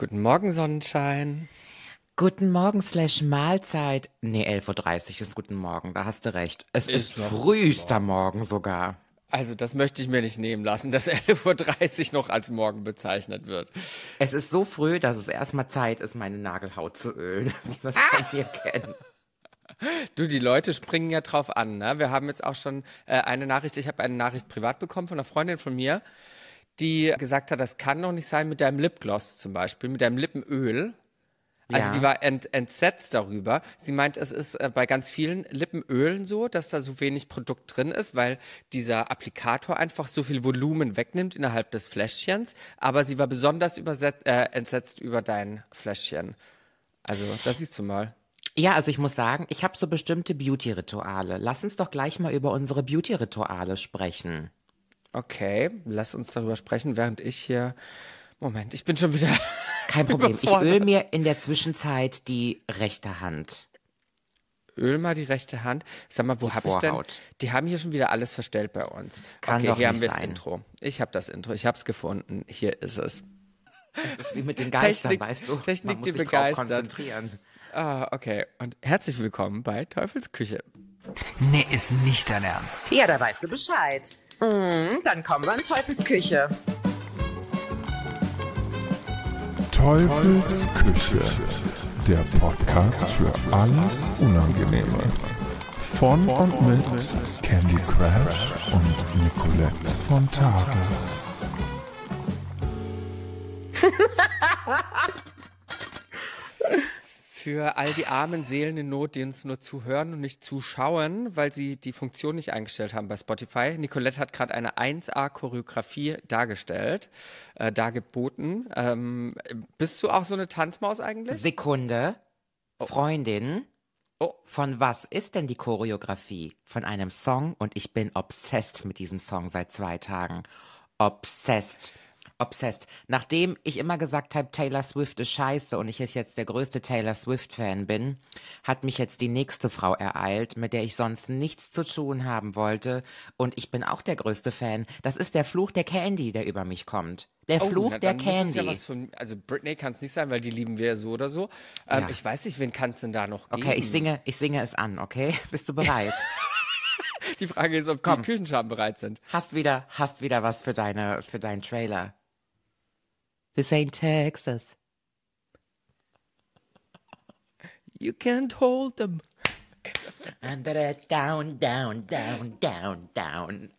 Guten Morgen, Sonnenschein. Guten Morgen slash Mahlzeit. Nee, 11.30 Uhr ist guten Morgen, da hast du recht. Es ist, noch frühester Morgen sogar. Also, das möchte ich mir nicht nehmen lassen, dass 11.30 Uhr noch als morgen bezeichnet wird. Es ist so früh, dass es erstmal Zeit ist, meine Nagelhaut zu ölen, wie wir es von mir kennen. Du, die Leute springen ja drauf an. Ne? Wir haben jetzt auch schon äh, eine Nachricht, ich habe eine Nachricht privat bekommen von einer Freundin von mir, die gesagt hat, das kann doch nicht sein mit deinem Lipgloss zum Beispiel, mit deinem Lippenöl. Also Ja. die war ent, entsetzt darüber. Sie meint, es ist äh, bei ganz vielen Lippenölen so, dass da so wenig Produkt drin ist, weil dieser Applikator einfach so viel Volumen wegnimmt innerhalb des Fläschchens. Aber sie war besonders überset, äh, entsetzt über dein Fläschchen. Also, das siehst du mal. Ja, also ich muss sagen, ich habe so bestimmte Beauty-Rituale. Lass uns doch gleich mal über unsere Beauty-Rituale sprechen. Okay, lass uns darüber sprechen, während ich hier. Moment, ich bin schon wieder. Kein Problem. Ich öl mir in der Zwischenzeit die rechte Hand. Öl mal die rechte Hand. Sag mal, wo Die habe ich denn? Die haben hier schon wieder alles verstellt bei uns. Kann okay, doch hier haben wir das. Intro. Ich habe das Intro. Ich habe es gefunden. Hier ist es. Das ist wie mit den Geistern, Technik- weißt du? Technik, Man muss die sich drauf begeistert. konzentrieren. Ah, okay. Und herzlich willkommen bei Teufels Küche. Nee, ist nicht dein Ernst. Ja, da weißt du Bescheid. Mhm, dann kommen wir in Teufels Küche. Teufels Küche, der Podcast für alles Unangenehme. Von und mit Candy Crash und Nicolette von Tages. Für all die armen Seelen in Not, die uns nur zuhören und nicht zuschauen, weil sie die Funktion nicht eingestellt haben bei Spotify. Nicolette hat gerade eine 1A-Choreografie dargestellt, äh, dargeboten. Ähm, bist du auch so eine Tanzmaus eigentlich? Sekunde. Freundin. Oh. Von was ist denn die Choreografie? Von einem Song und ich bin obsessed mit diesem Song seit zwei Tagen. Obsessed. Obsessed. Nachdem ich immer gesagt habe, Taylor Swift ist scheiße und ich jetzt der größte Taylor Swift-Fan bin, hat mich jetzt die nächste Frau ereilt, mit der ich sonst nichts zu tun haben wollte. Und ich bin auch der größte Fan. Das ist der Fluch der Candy, der über mich kommt. Der Fluch Oh, na, der Candy. Ja von, also Britney kann es nicht sein, weil die lieben wir ja so oder so. Ähm, Ja. Ich weiß nicht, wen kann es denn da noch geben? okay, ich singe, ich singe es an, okay? Bist du bereit? Die Frage ist, ob Komm. die Küchenschaben bereit sind. hast wieder, hast wieder was für deine, für deinen Trailer. This ain't Texas. You can't hold them. And down, down, down, down, down.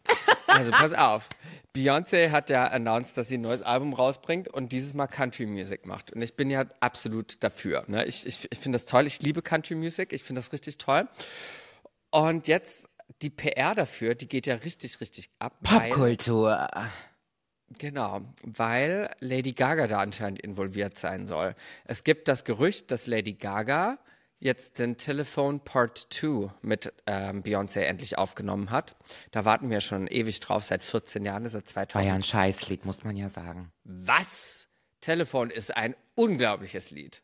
Also pass auf. Beyoncé hat ja announced, dass sie ein neues Album rausbringt und dieses Mal Country Music macht. Und ich bin ja absolut dafür. Ne? Ich, ich, ich finde das toll. Ich liebe Country Music. Ich finde das richtig toll. Und jetzt die PR dafür, die geht ja richtig, richtig ab. Popkultur. Genau, weil Lady Gaga da anscheinend involviert sein soll. Es gibt das Gerücht, dass Lady Gaga jetzt den Telephone Part 2 mit ähm, Beyoncé endlich aufgenommen hat. Da warten wir schon ewig drauf, seit 14 Jahren, seit War 2000. ja ein Scheißlied, muss man ja sagen. Was? Telefon ist ein unglaubliches Lied.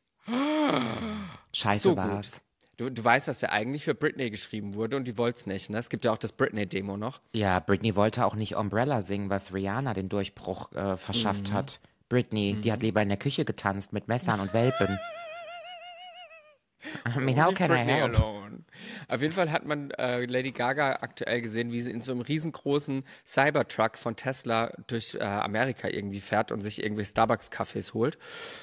Scheiße So war's. gut. Du, du weißt, dass der eigentlich für Britney geschrieben wurde und die wollte es nicht. Ne? Es gibt ja auch das Britney-Demo noch. Ja, Britney wollte auch nicht Umbrella singen, was Rihanna den Durchbruch äh, verschafft hat. Britney, die hat lieber in der Küche getanzt mit Messern und Welpen. I Britney help? alone. Auf jeden Fall hat man äh, Lady Gaga aktuell gesehen, wie sie in so einem riesengroßen Cybertruck von Tesla durch äh, Amerika irgendwie fährt und sich irgendwie Starbucks-Kaffees holt.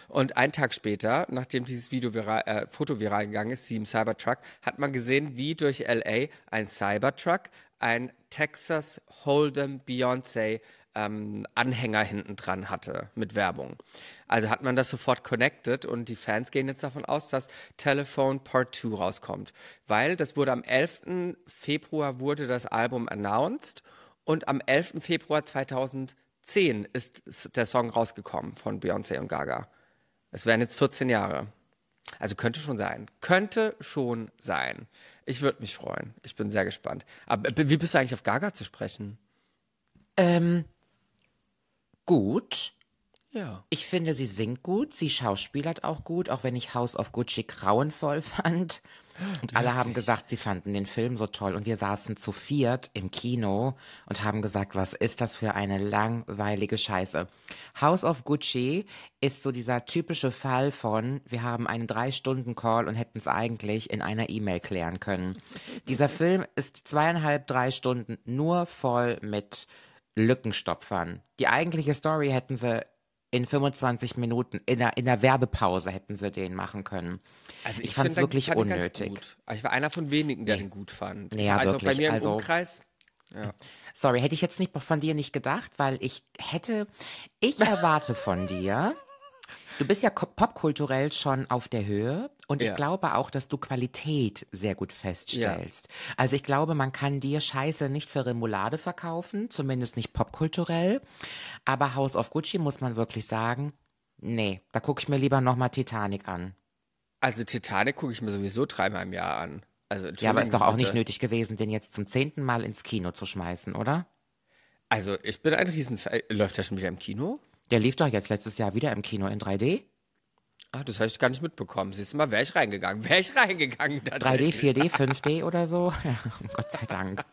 Und einen Tag später, nachdem dieses Video viral, äh, Foto viral gegangen ist, sie im Cybertruck, hat man gesehen, wie durch LA ein Cybertruck ein Texas Hold'em Beyoncé ähm, Anhänger hinten dran hatte mit Werbung. Also hat man das sofort connected und die Fans gehen jetzt davon aus, dass Telephone Part 2 rauskommt. Weil das wurde am 11. Februar wurde das Album announced und am 11. Februar 2010 ist der Song rausgekommen von Beyoncé und Gaga. Es wären jetzt 14 Jahre. Also könnte schon sein. Könnte schon sein. Ich würde mich freuen. Ich bin sehr gespannt. Aber b- wie bist du eigentlich auf Gaga zu sprechen? Ähm, gut. Ja. Ich finde, sie singt gut, sie schauspielert auch gut, auch wenn ich House of Gucci grauenvoll fand. Und alle haben gesagt, sie fanden den Film so toll. Und wir saßen zu viert im Kino und haben gesagt, was ist das für eine langweilige Scheiße. House of Gucci ist so dieser typische Fall von, wir haben einen Drei-Stunden-Call und hätten es eigentlich in einer E-Mail klären können. Dieser Film ist zweieinhalb, drei Stunden nur voll mit Lückenstopfern. Die eigentliche Story hätten sie in 25 Minuten, in der, in der Werbepause hätten sie den machen können. Also ich fand es wirklich unnötig. Aber Ich war einer von wenigen, der ihn gut fand. Ja, also wirklich, bei mir im also- Umkreis. Ja. Sorry, hätte ich jetzt nicht von dir nicht gedacht, weil ich hätte, ich erwarte von dir, du bist ja popkulturell schon auf der Höhe und ich Ja. glaube auch, dass du Qualität sehr gut feststellst. Also ich glaube, man kann dir Scheiße nicht für Remoulade verkaufen, zumindest nicht popkulturell, aber House of Gucci muss man wirklich sagen, nee, da gucke ich mir lieber nochmal Titanic an. Also Titanic gucke ich mir sowieso dreimal im Jahr an. Also, Ja, aber ist doch auch nicht nötig gewesen, den jetzt zum zehnten Mal ins Kino zu schmeißen, oder? Also ich bin ein Riesenfan. Läuft der schon wieder im Kino? Der lief doch jetzt letztes Jahr wieder im Kino in 3D. Ah, das habe ich gar nicht mitbekommen. Siehst du mal, wäre ich reingegangen. Wäre ich reingegangen. 3D, tatsächlich. 4D, 5D oder so. Ja, Gott sei Dank.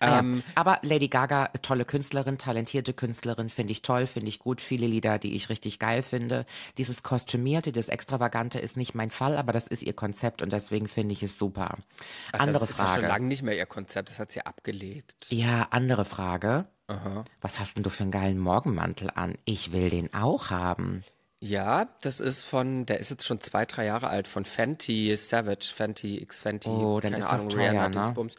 Naja, Ähm, aber Lady Gaga, tolle Künstlerin, talentierte Künstlerin, finde ich toll, finde ich gut. Viele Lieder, die ich richtig geil finde. Dieses Kostümierte, das Extravagante ist nicht mein Fall, aber das ist ihr Konzept und deswegen finde ich es super. Ach, andere das ist ja schon Frage. lange nicht mehr ihr Konzept. Das hat sie abgelegt. Ja, andere Frage. Was hast denn du für einen geilen Morgenmantel an? Ich will den auch haben. Ja, das ist von, der ist jetzt schon zwei, drei Jahre alt, von Fenty Savage, Fenty X Fenty. Oh, dann ist das Ahnung, teuer, Rihanna, ne? Dingsbums.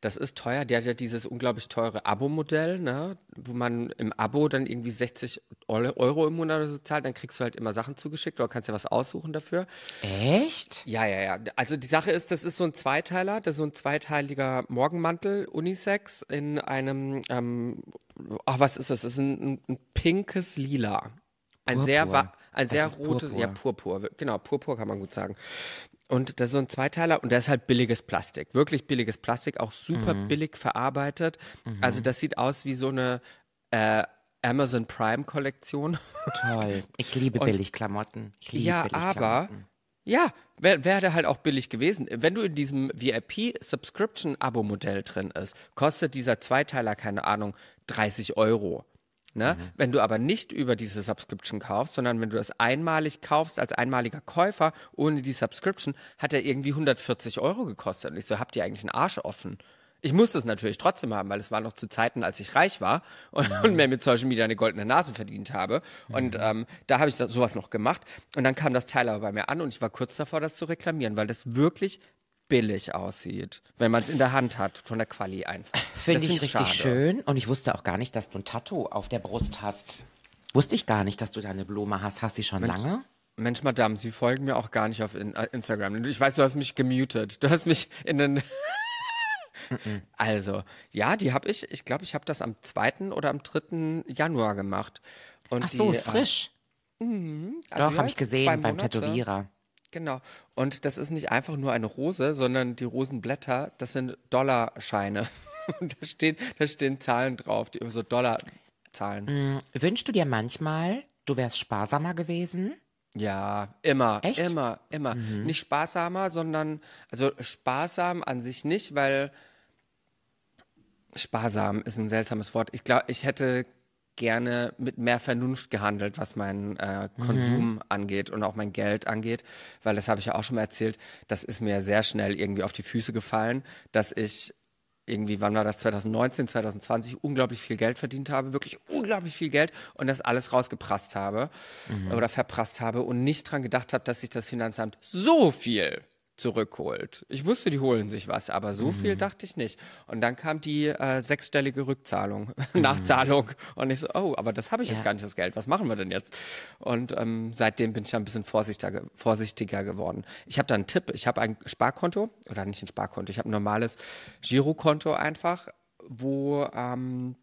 Das ist teuer. Der hat ja dieses unglaublich teure Abo-Modell, ne? wo man im Abo dann irgendwie 60 Eu- Euro im Monat oder so zahlt. Dann kriegst du halt immer Sachen zugeschickt oder kannst dir was aussuchen dafür. Echt? Ja, ja, ja. Also die Sache ist, das ist so ein Zweiteiler, das ist so ein zweiteiliger Morgenmantel, Unisex, in einem, ähm, ach, was ist das? Das ist ein, ein, pinkes Lila. Ein sehr, Purpur. wa- ein sehr rotes, ja, Purpur, genau, Purpur kann man gut sagen. Und das ist so ein Zweiteiler und der ist halt billiges Plastik, wirklich billiges Plastik, auch super Mhm. billig verarbeitet. Also das sieht aus wie so eine äh, Amazon Prime Kollektion. Toll. Ich liebe Billigklamotten. Ich liebe Ja, Billigklamotten. aber ja, wäre wär der halt auch billig gewesen. Wenn du in diesem VIP-Subscription-Abo-Modell drin ist, kostet dieser Zweiteiler, keine Ahnung, 30 Euro. Ne? Mhm. Wenn du aber nicht über diese Subscription kaufst, sondern wenn du das einmalig kaufst als einmaliger Käufer ohne die Subscription, hat er irgendwie 140 Euro gekostet. Und ich so, habt ihr eigentlich einen Arsch offen? Ich musste es natürlich trotzdem haben, weil es war noch zu Zeiten, als ich reich war und, und mir mit Social Media eine goldene Nase verdient habe. Und ähm, da habe ich sowas noch gemacht. Und dann kam das Teil aber bei mir an und ich war kurz davor, das zu reklamieren, weil das wirklich billig aussieht, wenn man es in der Hand hat, von der Quali einfach. Finde ich richtig schade. schön und ich wusste auch gar nicht, dass du ein Tattoo auf der Brust hast. Wusste ich gar nicht, dass du da eine Blume hast. Hast du schon lange? Mensch, Madame, Sie folgen mir auch gar nicht auf in, äh, Instagram. Ich weiß, du hast mich gemutet. Du hast mich in den. also, ja, die habe ich. Ich glaube, ich habe das am 2. oder am 3. Januar gemacht. Und Ach so, die, ist frisch. Äh, also, Doch, habe ich gesehen beim. Tätowierer. Genau. Und das ist nicht einfach nur eine Rose, sondern die Rosenblätter, das sind Dollarscheine. Und da stehen, da stehen Zahlen drauf, die so Dollarzahlen. Wünschst du dir manchmal, du wärst sparsamer gewesen? Ja, immer, Echt? immer, immer. Nicht sparsamer, sondern, also sparsam an sich nicht, weil sparsam ist ein seltsames Wort. Ich glaube, ich hätte gerne mit mehr Vernunft gehandelt, was meinen äh, Konsum angeht und auch mein Geld angeht, weil das habe ich ja auch schon mal erzählt, das ist mir sehr schnell irgendwie auf die Füße gefallen, dass ich irgendwie, wann war das, 2019, 2020, unglaublich viel Geld verdient habe, wirklich unglaublich viel Geld und das alles rausgeprasst habe oder verprasst habe und nicht dran gedacht habe, dass sich das Finanzamt so viel zurückholt. Ich wusste, die holen sich was, aber so viel dachte ich nicht. Und dann kam die äh, sechsstellige Rückzahlung, Nachzahlung. Und ich so, oh, aber das habe ich jetzt gar nicht, das Geld. Was machen wir denn jetzt? Und ähm, seitdem bin ich ein bisschen vorsichtiger, vorsichtiger geworden. Ich habe da einen Tipp. Ich habe ein Sparkonto, oder nicht ein Sparkonto, ich habe ein normales Girokonto einfach, wo ähm,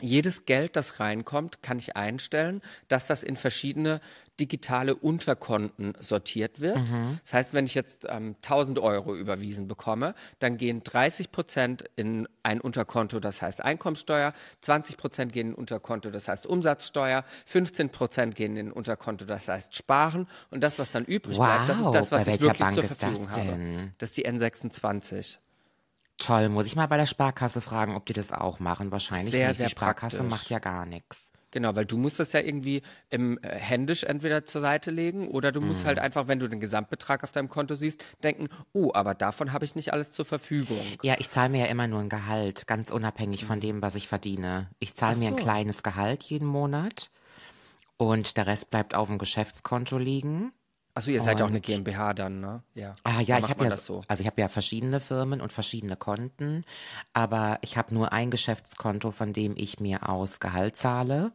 jedes Geld, das reinkommt, kann ich einstellen, dass das in verschiedene digitale Unterkonten sortiert wird. Das heißt, wenn ich jetzt ähm, 1000 Euro überwiesen bekomme, dann gehen 30 Prozent in ein Unterkonto, das heißt Einkommenssteuer, 20 Prozent gehen in ein Unterkonto, das heißt Umsatzsteuer, 15 Prozent gehen in ein Unterkonto, das heißt Sparen und das, was dann übrig bleibt, das ist Wow, das, was ich wirklich Bank zur ist das Verfügung habe. Das ist die N26. Toll, muss ich mal bei der Sparkasse fragen, ob die das auch machen. Wahrscheinlich Sehr, nicht. sehr die Sparkasse praktisch. macht ja gar nichts. Genau, weil du musst das ja irgendwie im, äh, händisch entweder zur Seite legen oder du Mhm. musst halt einfach, wenn du den Gesamtbetrag auf deinem Konto siehst, denken, oh, aber davon habe ich nicht alles zur Verfügung. Ja, ich zahle mir ja immer nur ein Gehalt, ganz unabhängig von dem, was ich verdiene. Ich zahle mir ein so. kleines Gehalt jeden Monat und der Rest bleibt auf dem Geschäftskonto liegen. Achso, ihr seid ja auch eine Und- GmbH dann, ne? Ja. Ah ja, ich habe ja so. also ich habe ja verschiedene Firmen und verschiedene Konten, aber ich habe nur ein Geschäftskonto, von dem ich mir aus Gehalt zahle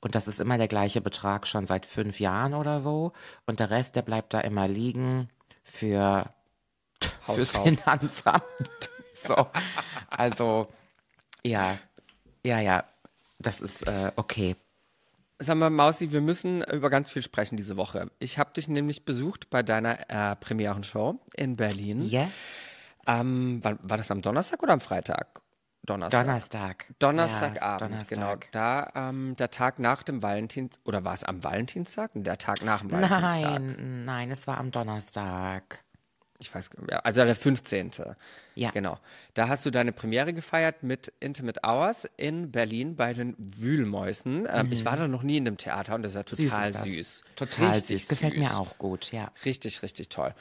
und das ist immer der gleiche Betrag schon seit fünf Jahren oder so und der Rest, der bleibt da immer liegen für fürs Hauskauf. Finanzamt. so, also ja, ja, ja, das ist äh, okay. Sag mal, Mausi, wir müssen über ganz viel sprechen diese Woche. Ich habe dich nämlich besucht bei deiner äh, Premierenshow in Berlin. Yes, Ähm, wann, war das am Donnerstag oder am Freitag? Donnerstag. Donnerstag. Donnerstagabend, Ja, Donnerstag. genau. Da ähm, der Tag nach dem Valentins oder war es am Valentinstag? Der Tag nach dem Valentinstag. Nein, nein, es war am Donnerstag. Ich weiß, also der 15. Ja. Genau. Da hast du deine Premiere gefeiert mit Intimate Hours in Berlin bei den Wühlmäusen. Ähm, Ich war da noch nie in dem Theater und das ist ja Süß total das. süß. Total Richtig süß. Gefällt süß. mir auch gut, ja. Richtig, richtig toll.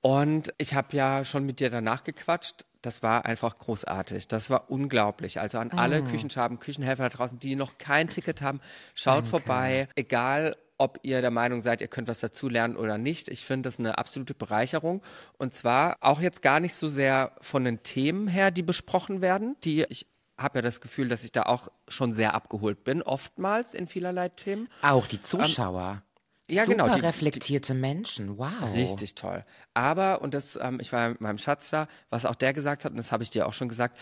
Und ich habe ja schon mit dir danach gequatscht. Das war einfach großartig. Das war unglaublich. Also an Ah. alle Küchenschaben, Küchenhelfer da draußen, die noch kein Ticket haben, schaut vorbei. Egal, ob ihr der Meinung seid, ihr könnt was dazulernen oder nicht. Ich finde das eine absolute Bereicherung. Und zwar auch jetzt gar nicht so sehr von den Themen her, die besprochen werden, die ich habe ja das Gefühl, dass ich da auch schon sehr abgeholt bin, oftmals in vielerlei Themen. Auch die Zuschauer. Ähm, ja, Super genau, die- die- reflektierte Menschen. Wow. Richtig toll. Aber, und das, ähm, ich war mit meinem Schatz da, was auch der gesagt hat, und das habe ich dir auch schon gesagt,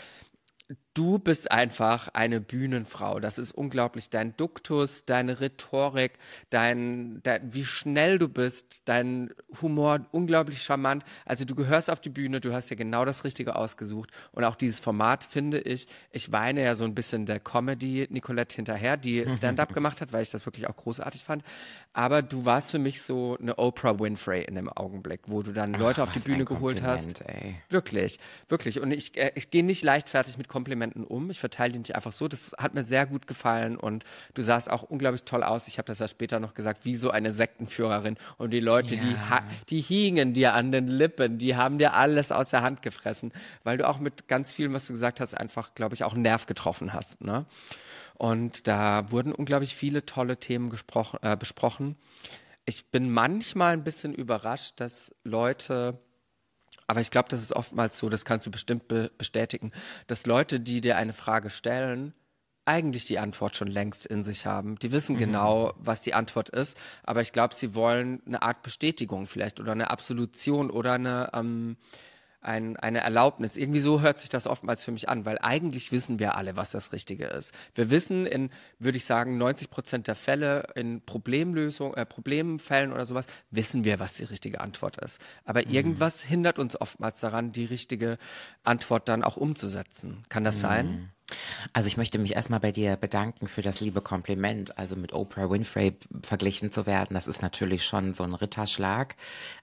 du bist einfach eine Bühnenfrau. Das ist unglaublich. Dein Duktus, deine Rhetorik, dein, dein, wie schnell du bist, dein Humor, unglaublich charmant. Also du gehörst auf die Bühne, du hast ja genau das Richtige ausgesucht. Und auch dieses Format finde ich, ich weine ja so ein bisschen der Comedy Nicolette hinterher, die Stand-up gemacht hat, weil ich das wirklich auch großartig fand. Aber du warst für mich so eine Oprah Winfrey in dem Augenblick, wo du dann Leute auf die Bühne geholt hast. Ey. Wirklich, wirklich. Und ich, äh, ich gehe nicht leichtfertig mit Komplimenten um. Ich verteile die nicht einfach so. Das hat mir sehr gut gefallen und du sahst auch unglaublich toll aus. Ich habe das ja später noch gesagt, wie so eine Sektenführerin. Und die Leute, die, ha- die hingen dir an den Lippen, die haben dir alles aus der Hand gefressen, weil du auch mit ganz vielem, was du gesagt hast, einfach, glaube ich, auch einen Nerv getroffen hast. Ne? Und da wurden unglaublich viele tolle Themen äh, besprochen. Ich bin manchmal ein bisschen überrascht, dass Leute aber ich glaube, das ist oftmals so, das kannst du bestimmt be bestätigen, dass Leute, die dir eine Frage stellen, eigentlich die Antwort schon längst in sich haben. Die wissen genau, was die Antwort ist, aber ich glaube, sie wollen eine Art Bestätigung vielleicht oder eine Absolution oder eine, ähm, ein, eine Erlaubnis. Irgendwie so hört sich das oftmals für mich an, weil eigentlich wissen wir alle, was das Richtige ist. Wir wissen in, würde ich sagen, 90 Prozent der Fälle in Problemlösung, äh, Problemfällen oder sowas, wissen wir, was die richtige Antwort ist. Aber irgendwas hindert uns oftmals daran, die richtige Antwort dann auch umzusetzen. Kann das sein? Also ich möchte mich erstmal bei dir bedanken für das liebe Kompliment. Also mit Oprah Winfrey verglichen zu werden, das ist natürlich schon so ein Ritterschlag.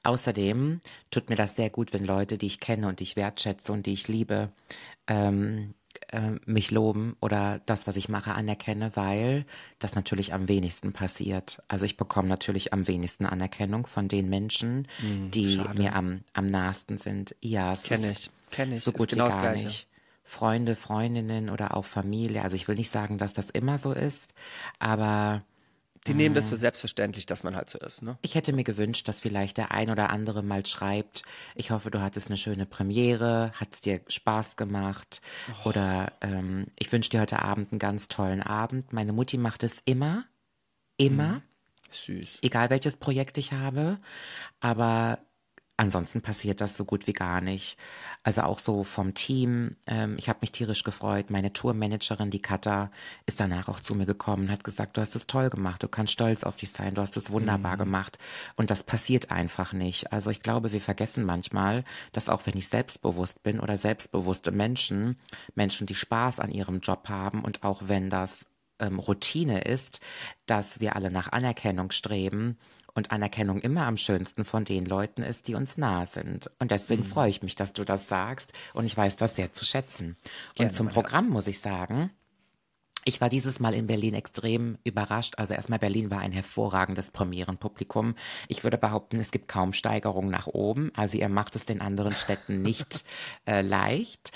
Außerdem tut mir das sehr gut, wenn Leute, die ich kenne und die ich wertschätze und die ich liebe, ähm, äh, mich loben oder das, was ich mache, anerkenne, weil das natürlich am wenigsten passiert. Also ich bekomme natürlich am wenigsten Anerkennung von den Menschen, die mir am, am nahesten sind. Ja, es Kenn ist ich, kenn ich, So ist gut genau wie das gar Gleiche. nicht. Freunde, Freundinnen oder auch Familie. Also ich will nicht sagen, dass das immer so ist, aber Die nehmen das für selbstverständlich, dass man halt so ist. Ne? ich hätte mir gewünscht, dass vielleicht der ein oder andere mal schreibt, ich hoffe, du hattest eine schöne Premiere, hat es dir Spaß gemacht oder ähm, ich wünsche dir heute Abend einen ganz tollen Abend. Meine Mutti macht es immer, immer, Süß. egal welches Projekt ich habe, aber ansonsten passiert das so gut wie gar nicht. Also auch so vom Team. Ähm, ich habe mich tierisch gefreut. Meine Tourmanagerin, die Katha, ist danach auch zu mir gekommen und hat gesagt, du hast es toll gemacht, du kannst stolz auf dich sein, du hast es wunderbar mhm. gemacht. Und das passiert einfach nicht. Also ich glaube, wir vergessen manchmal, dass auch wenn ich selbstbewusst bin oder selbstbewusste Menschen, Menschen, die Spaß an ihrem Job haben und auch wenn das ähm, Routine ist, dass wir alle nach Anerkennung streben und Anerkennung immer am schönsten von den Leuten ist, die uns nahe sind. Und deswegen mhm. freue ich mich, dass du das sagst und ich weiß das sehr zu schätzen. Gerne, und zum Programm muss ich sagen, ich war dieses Mal in Berlin extrem überrascht. Also erstmal Berlin war ein hervorragendes Premierenpublikum. Ich würde behaupten, es gibt kaum Steigerung nach oben. Also ihr macht es den anderen Städten nicht äh, leicht.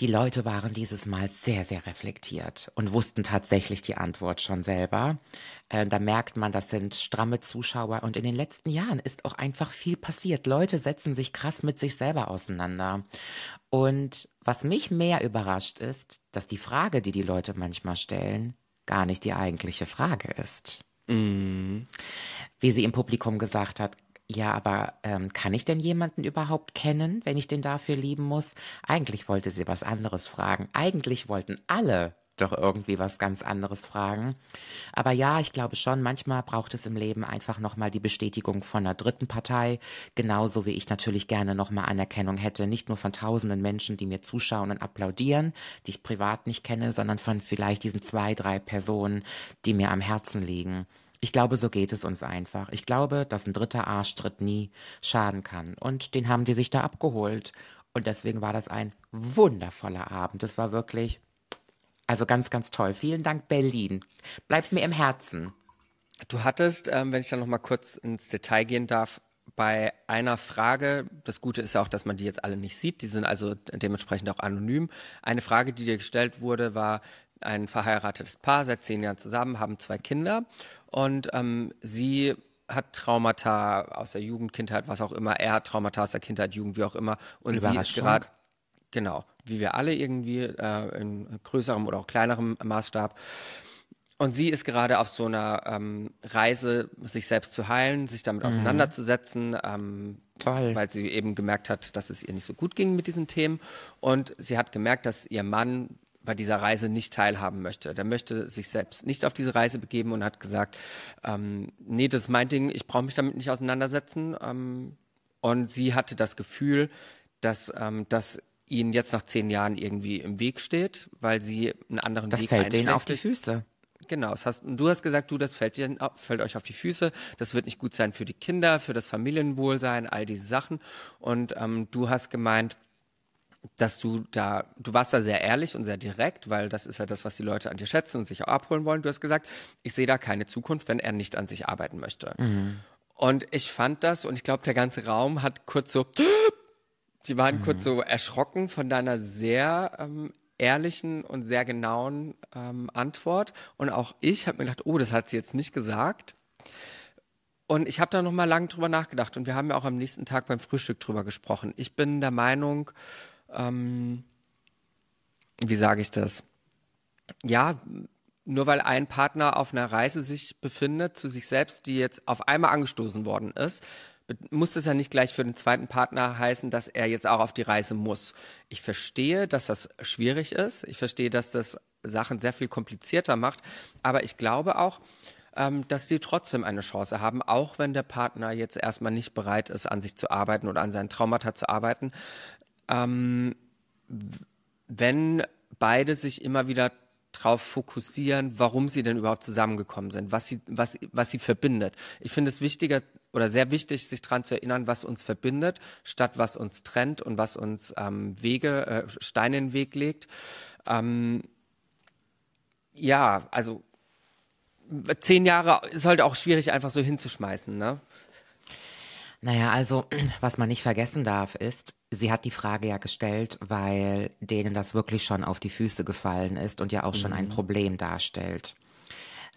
Die Leute waren dieses Mal sehr, sehr reflektiert und wussten tatsächlich die Antwort schon selber. Äh, da merkt man, das sind stramme Zuschauer und in den letzten Jahren ist auch einfach viel passiert. Leute setzen sich krass mit sich selber auseinander. Und was mich mehr überrascht ist, dass die Frage, die die Leute manchmal stellen, gar nicht die eigentliche Frage ist. Mm. Wie sie im Publikum gesagt hat, ja, aber ähm, kann ich denn jemanden überhaupt kennen, wenn ich den dafür lieben muss? Eigentlich wollte sie was anderes fragen. Eigentlich wollten alle doch irgendwie was ganz anderes fragen. Aber ja, ich glaube schon, manchmal braucht es im Leben einfach nochmal die Bestätigung von einer dritten Partei, genauso wie ich natürlich gerne nochmal Anerkennung hätte, nicht nur von tausenden Menschen, die mir zuschauen und applaudieren, die ich privat nicht kenne, sondern von vielleicht diesen zwei, drei Personen, die mir am Herzen liegen. Ich glaube, so geht es uns einfach. Ich glaube, dass ein dritter Arschtritt nie schaden kann. Und den haben die sich da abgeholt. Und deswegen war das ein wundervoller Abend. Es war wirklich, also ganz, ganz toll. Vielen Dank, Berlin. Bleibt mir im Herzen. Du hattest, ähm, wenn ich dann noch mal kurz ins Detail gehen darf, bei einer Frage, das Gute ist ja auch, dass man die jetzt alle nicht sieht, die sind also dementsprechend auch anonym. Eine Frage, die dir gestellt wurde, war ein verheiratetes Paar, seit zehn Jahren zusammen, haben zwei Kinder und ähm, sie hat Traumata aus der Jugend, Kindheit, was auch immer. Er hat Traumata aus der Kindheit, Jugend, wie auch immer. Und sie ist gerade, genau, wie wir alle irgendwie, äh, in größerem oder auch kleinerem Maßstab. Und sie ist gerade auf so einer ähm, Reise, sich selbst zu heilen, sich damit mhm. auseinanderzusetzen, ähm, Toll. weil sie eben gemerkt hat, dass es ihr nicht so gut ging mit diesen Themen. Und sie hat gemerkt, dass ihr Mann bei dieser Reise nicht teilhaben möchte. Der möchte sich selbst nicht auf diese Reise begeben und hat gesagt, ähm, nee, das ist mein Ding, ich brauche mich damit nicht auseinandersetzen. Ähm, und sie hatte das Gefühl, dass ähm, das ihnen jetzt nach zehn Jahren irgendwie im Weg steht, weil sie einen anderen das Weg fällt denen auf die Füße. Genau, das hast, du hast gesagt, du, das fällt, dir, fällt euch auf die Füße, das wird nicht gut sein für die Kinder, für das Familienwohlsein, all diese Sachen. Und ähm, du hast gemeint, dass du da, du warst da sehr ehrlich und sehr direkt, weil das ist ja das, was die Leute an dir schätzen und sich auch abholen wollen. Du hast gesagt, ich sehe da keine Zukunft, wenn er nicht an sich arbeiten möchte. Mhm. Und ich fand das und ich glaube, der ganze Raum hat kurz so, die waren mhm. kurz so erschrocken von deiner sehr ähm, ehrlichen und sehr genauen ähm, Antwort. Und auch ich habe mir gedacht, oh, das hat sie jetzt nicht gesagt. Und ich habe da noch mal lange drüber nachgedacht und wir haben ja auch am nächsten Tag beim Frühstück drüber gesprochen. Ich bin der Meinung, ähm, wie sage ich das? Ja, nur weil ein Partner auf einer Reise sich befindet zu sich selbst, die jetzt auf einmal angestoßen worden ist, muss es ja nicht gleich für den zweiten Partner heißen, dass er jetzt auch auf die Reise muss. Ich verstehe, dass das schwierig ist. Ich verstehe, dass das Sachen sehr viel komplizierter macht. Aber ich glaube auch, ähm, dass sie trotzdem eine Chance haben, auch wenn der Partner jetzt erstmal nicht bereit ist, an sich zu arbeiten oder an seinen Traumata zu arbeiten, ähm, wenn beide sich immer wieder darauf fokussieren, warum sie denn überhaupt zusammengekommen sind, was sie, was, was sie verbindet. Ich finde es wichtiger oder sehr wichtig, sich daran zu erinnern, was uns verbindet, statt was uns trennt und was uns ähm, Wege, äh, Steine in den Weg legt. Ähm, ja, also zehn Jahre ist halt auch schwierig, einfach so hinzuschmeißen, ne? Naja, also was man nicht vergessen darf, ist, sie hat die Frage ja gestellt, weil denen das wirklich schon auf die Füße gefallen ist und ja auch schon ein mhm. Problem darstellt.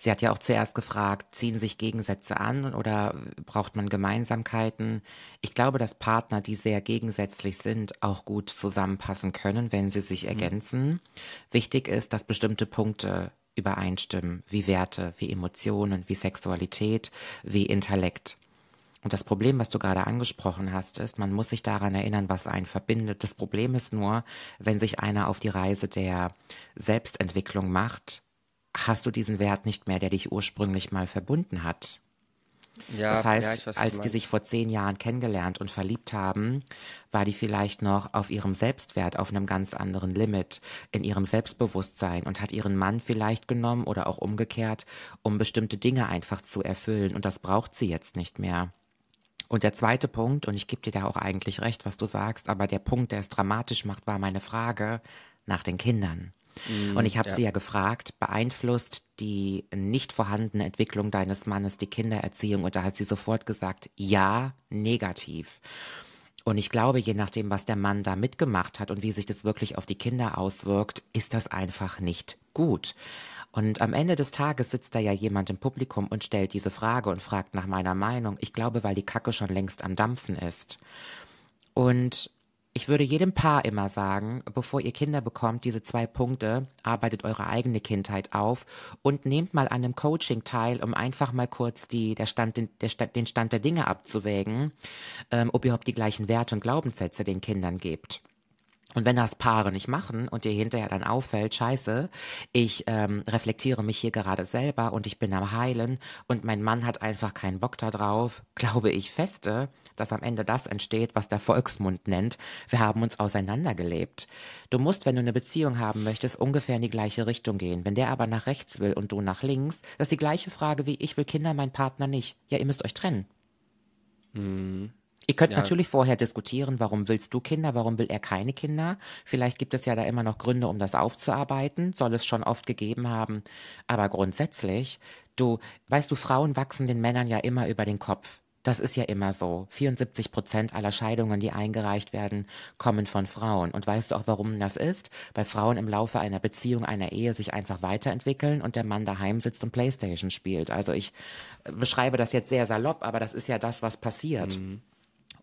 Sie hat ja auch zuerst gefragt, ziehen sich Gegensätze an oder braucht man Gemeinsamkeiten? Ich glaube, dass Partner, die sehr gegensätzlich sind, auch gut zusammenpassen können, wenn sie sich mhm. ergänzen. Wichtig ist, dass bestimmte Punkte übereinstimmen, wie Werte, wie Emotionen, wie Sexualität, wie Intellekt. Und das Problem, was du gerade angesprochen hast, ist, man muss sich daran erinnern, was einen verbindet. Das Problem ist nur, wenn sich einer auf die Reise der Selbstentwicklung macht, hast du diesen Wert nicht mehr, der dich ursprünglich mal verbunden hat. Ja, das heißt, ja, weiß, als die sich vor zehn Jahren kennengelernt und verliebt haben, war die vielleicht noch auf ihrem Selbstwert auf einem ganz anderen Limit, in ihrem Selbstbewusstsein und hat ihren Mann vielleicht genommen oder auch umgekehrt, um bestimmte Dinge einfach zu erfüllen. Und das braucht sie jetzt nicht mehr. Und der zweite Punkt, und ich gebe dir da auch eigentlich recht, was du sagst, aber der Punkt, der es dramatisch macht, war meine Frage nach den Kindern. und ich habe ja. sie ja gefragt, beeinflusst die nicht vorhandene Entwicklung deines Mannes die Kindererziehung? Und da hat sie sofort gesagt, ja, negativ. Und ich glaube, je nachdem, was der Mann da mitgemacht hat und wie sich das wirklich auf die Kinder auswirkt, ist das einfach nicht gut. Und am Ende des Tages sitzt da ja jemand im Publikum und stellt diese Frage und fragt nach meiner Meinung. Ich glaube, weil die Kacke schon längst am Dampfen ist. Und ich würde jedem Paar immer sagen, bevor ihr Kinder bekommt, diese zwei Punkte, arbeitet eure eigene Kindheit auf und nehmt mal an einem Coaching teil, um einfach mal kurz die, der Stand, den, der, Sta- den Stand der Dinge abzuwägen, ähm, ob ihr überhaupt die gleichen Werte und Glaubenssätze den Kindern gebt. Und wenn das Paare nicht machen und dir hinterher dann auffällt, scheiße, ich ähm, reflektiere mich hier gerade selber und ich bin am Heilen und mein Mann hat einfach keinen Bock da drauf, glaube ich feste, dass am Ende das entsteht, was der Volksmund nennt. Wir haben uns auseinandergelebt. Du musst, wenn du eine Beziehung haben möchtest, ungefähr in die gleiche Richtung gehen. Wenn der aber nach rechts will und du nach links, das ist die gleiche Frage wie ich will Kinder, mein Partner nicht. Ja, ihr müsst euch trennen. Ihr könnt Ja. natürlich vorher diskutieren, warum willst du Kinder, warum will er keine Kinder? Vielleicht gibt es ja da immer noch Gründe, um das aufzuarbeiten, soll es schon oft gegeben haben. Aber grundsätzlich, du, weißt du, Frauen wachsen den Männern ja immer über den Kopf. Das ist ja immer so. 74 Prozent aller Scheidungen, die eingereicht werden, kommen von Frauen. Und weißt du auch, warum das ist? Weil Frauen im Laufe einer Beziehung, einer Ehe sich einfach weiterentwickeln und der Mann daheim sitzt und Playstation spielt. Also ich äh, beschreibe das jetzt sehr salopp, aber das ist ja das, was passiert.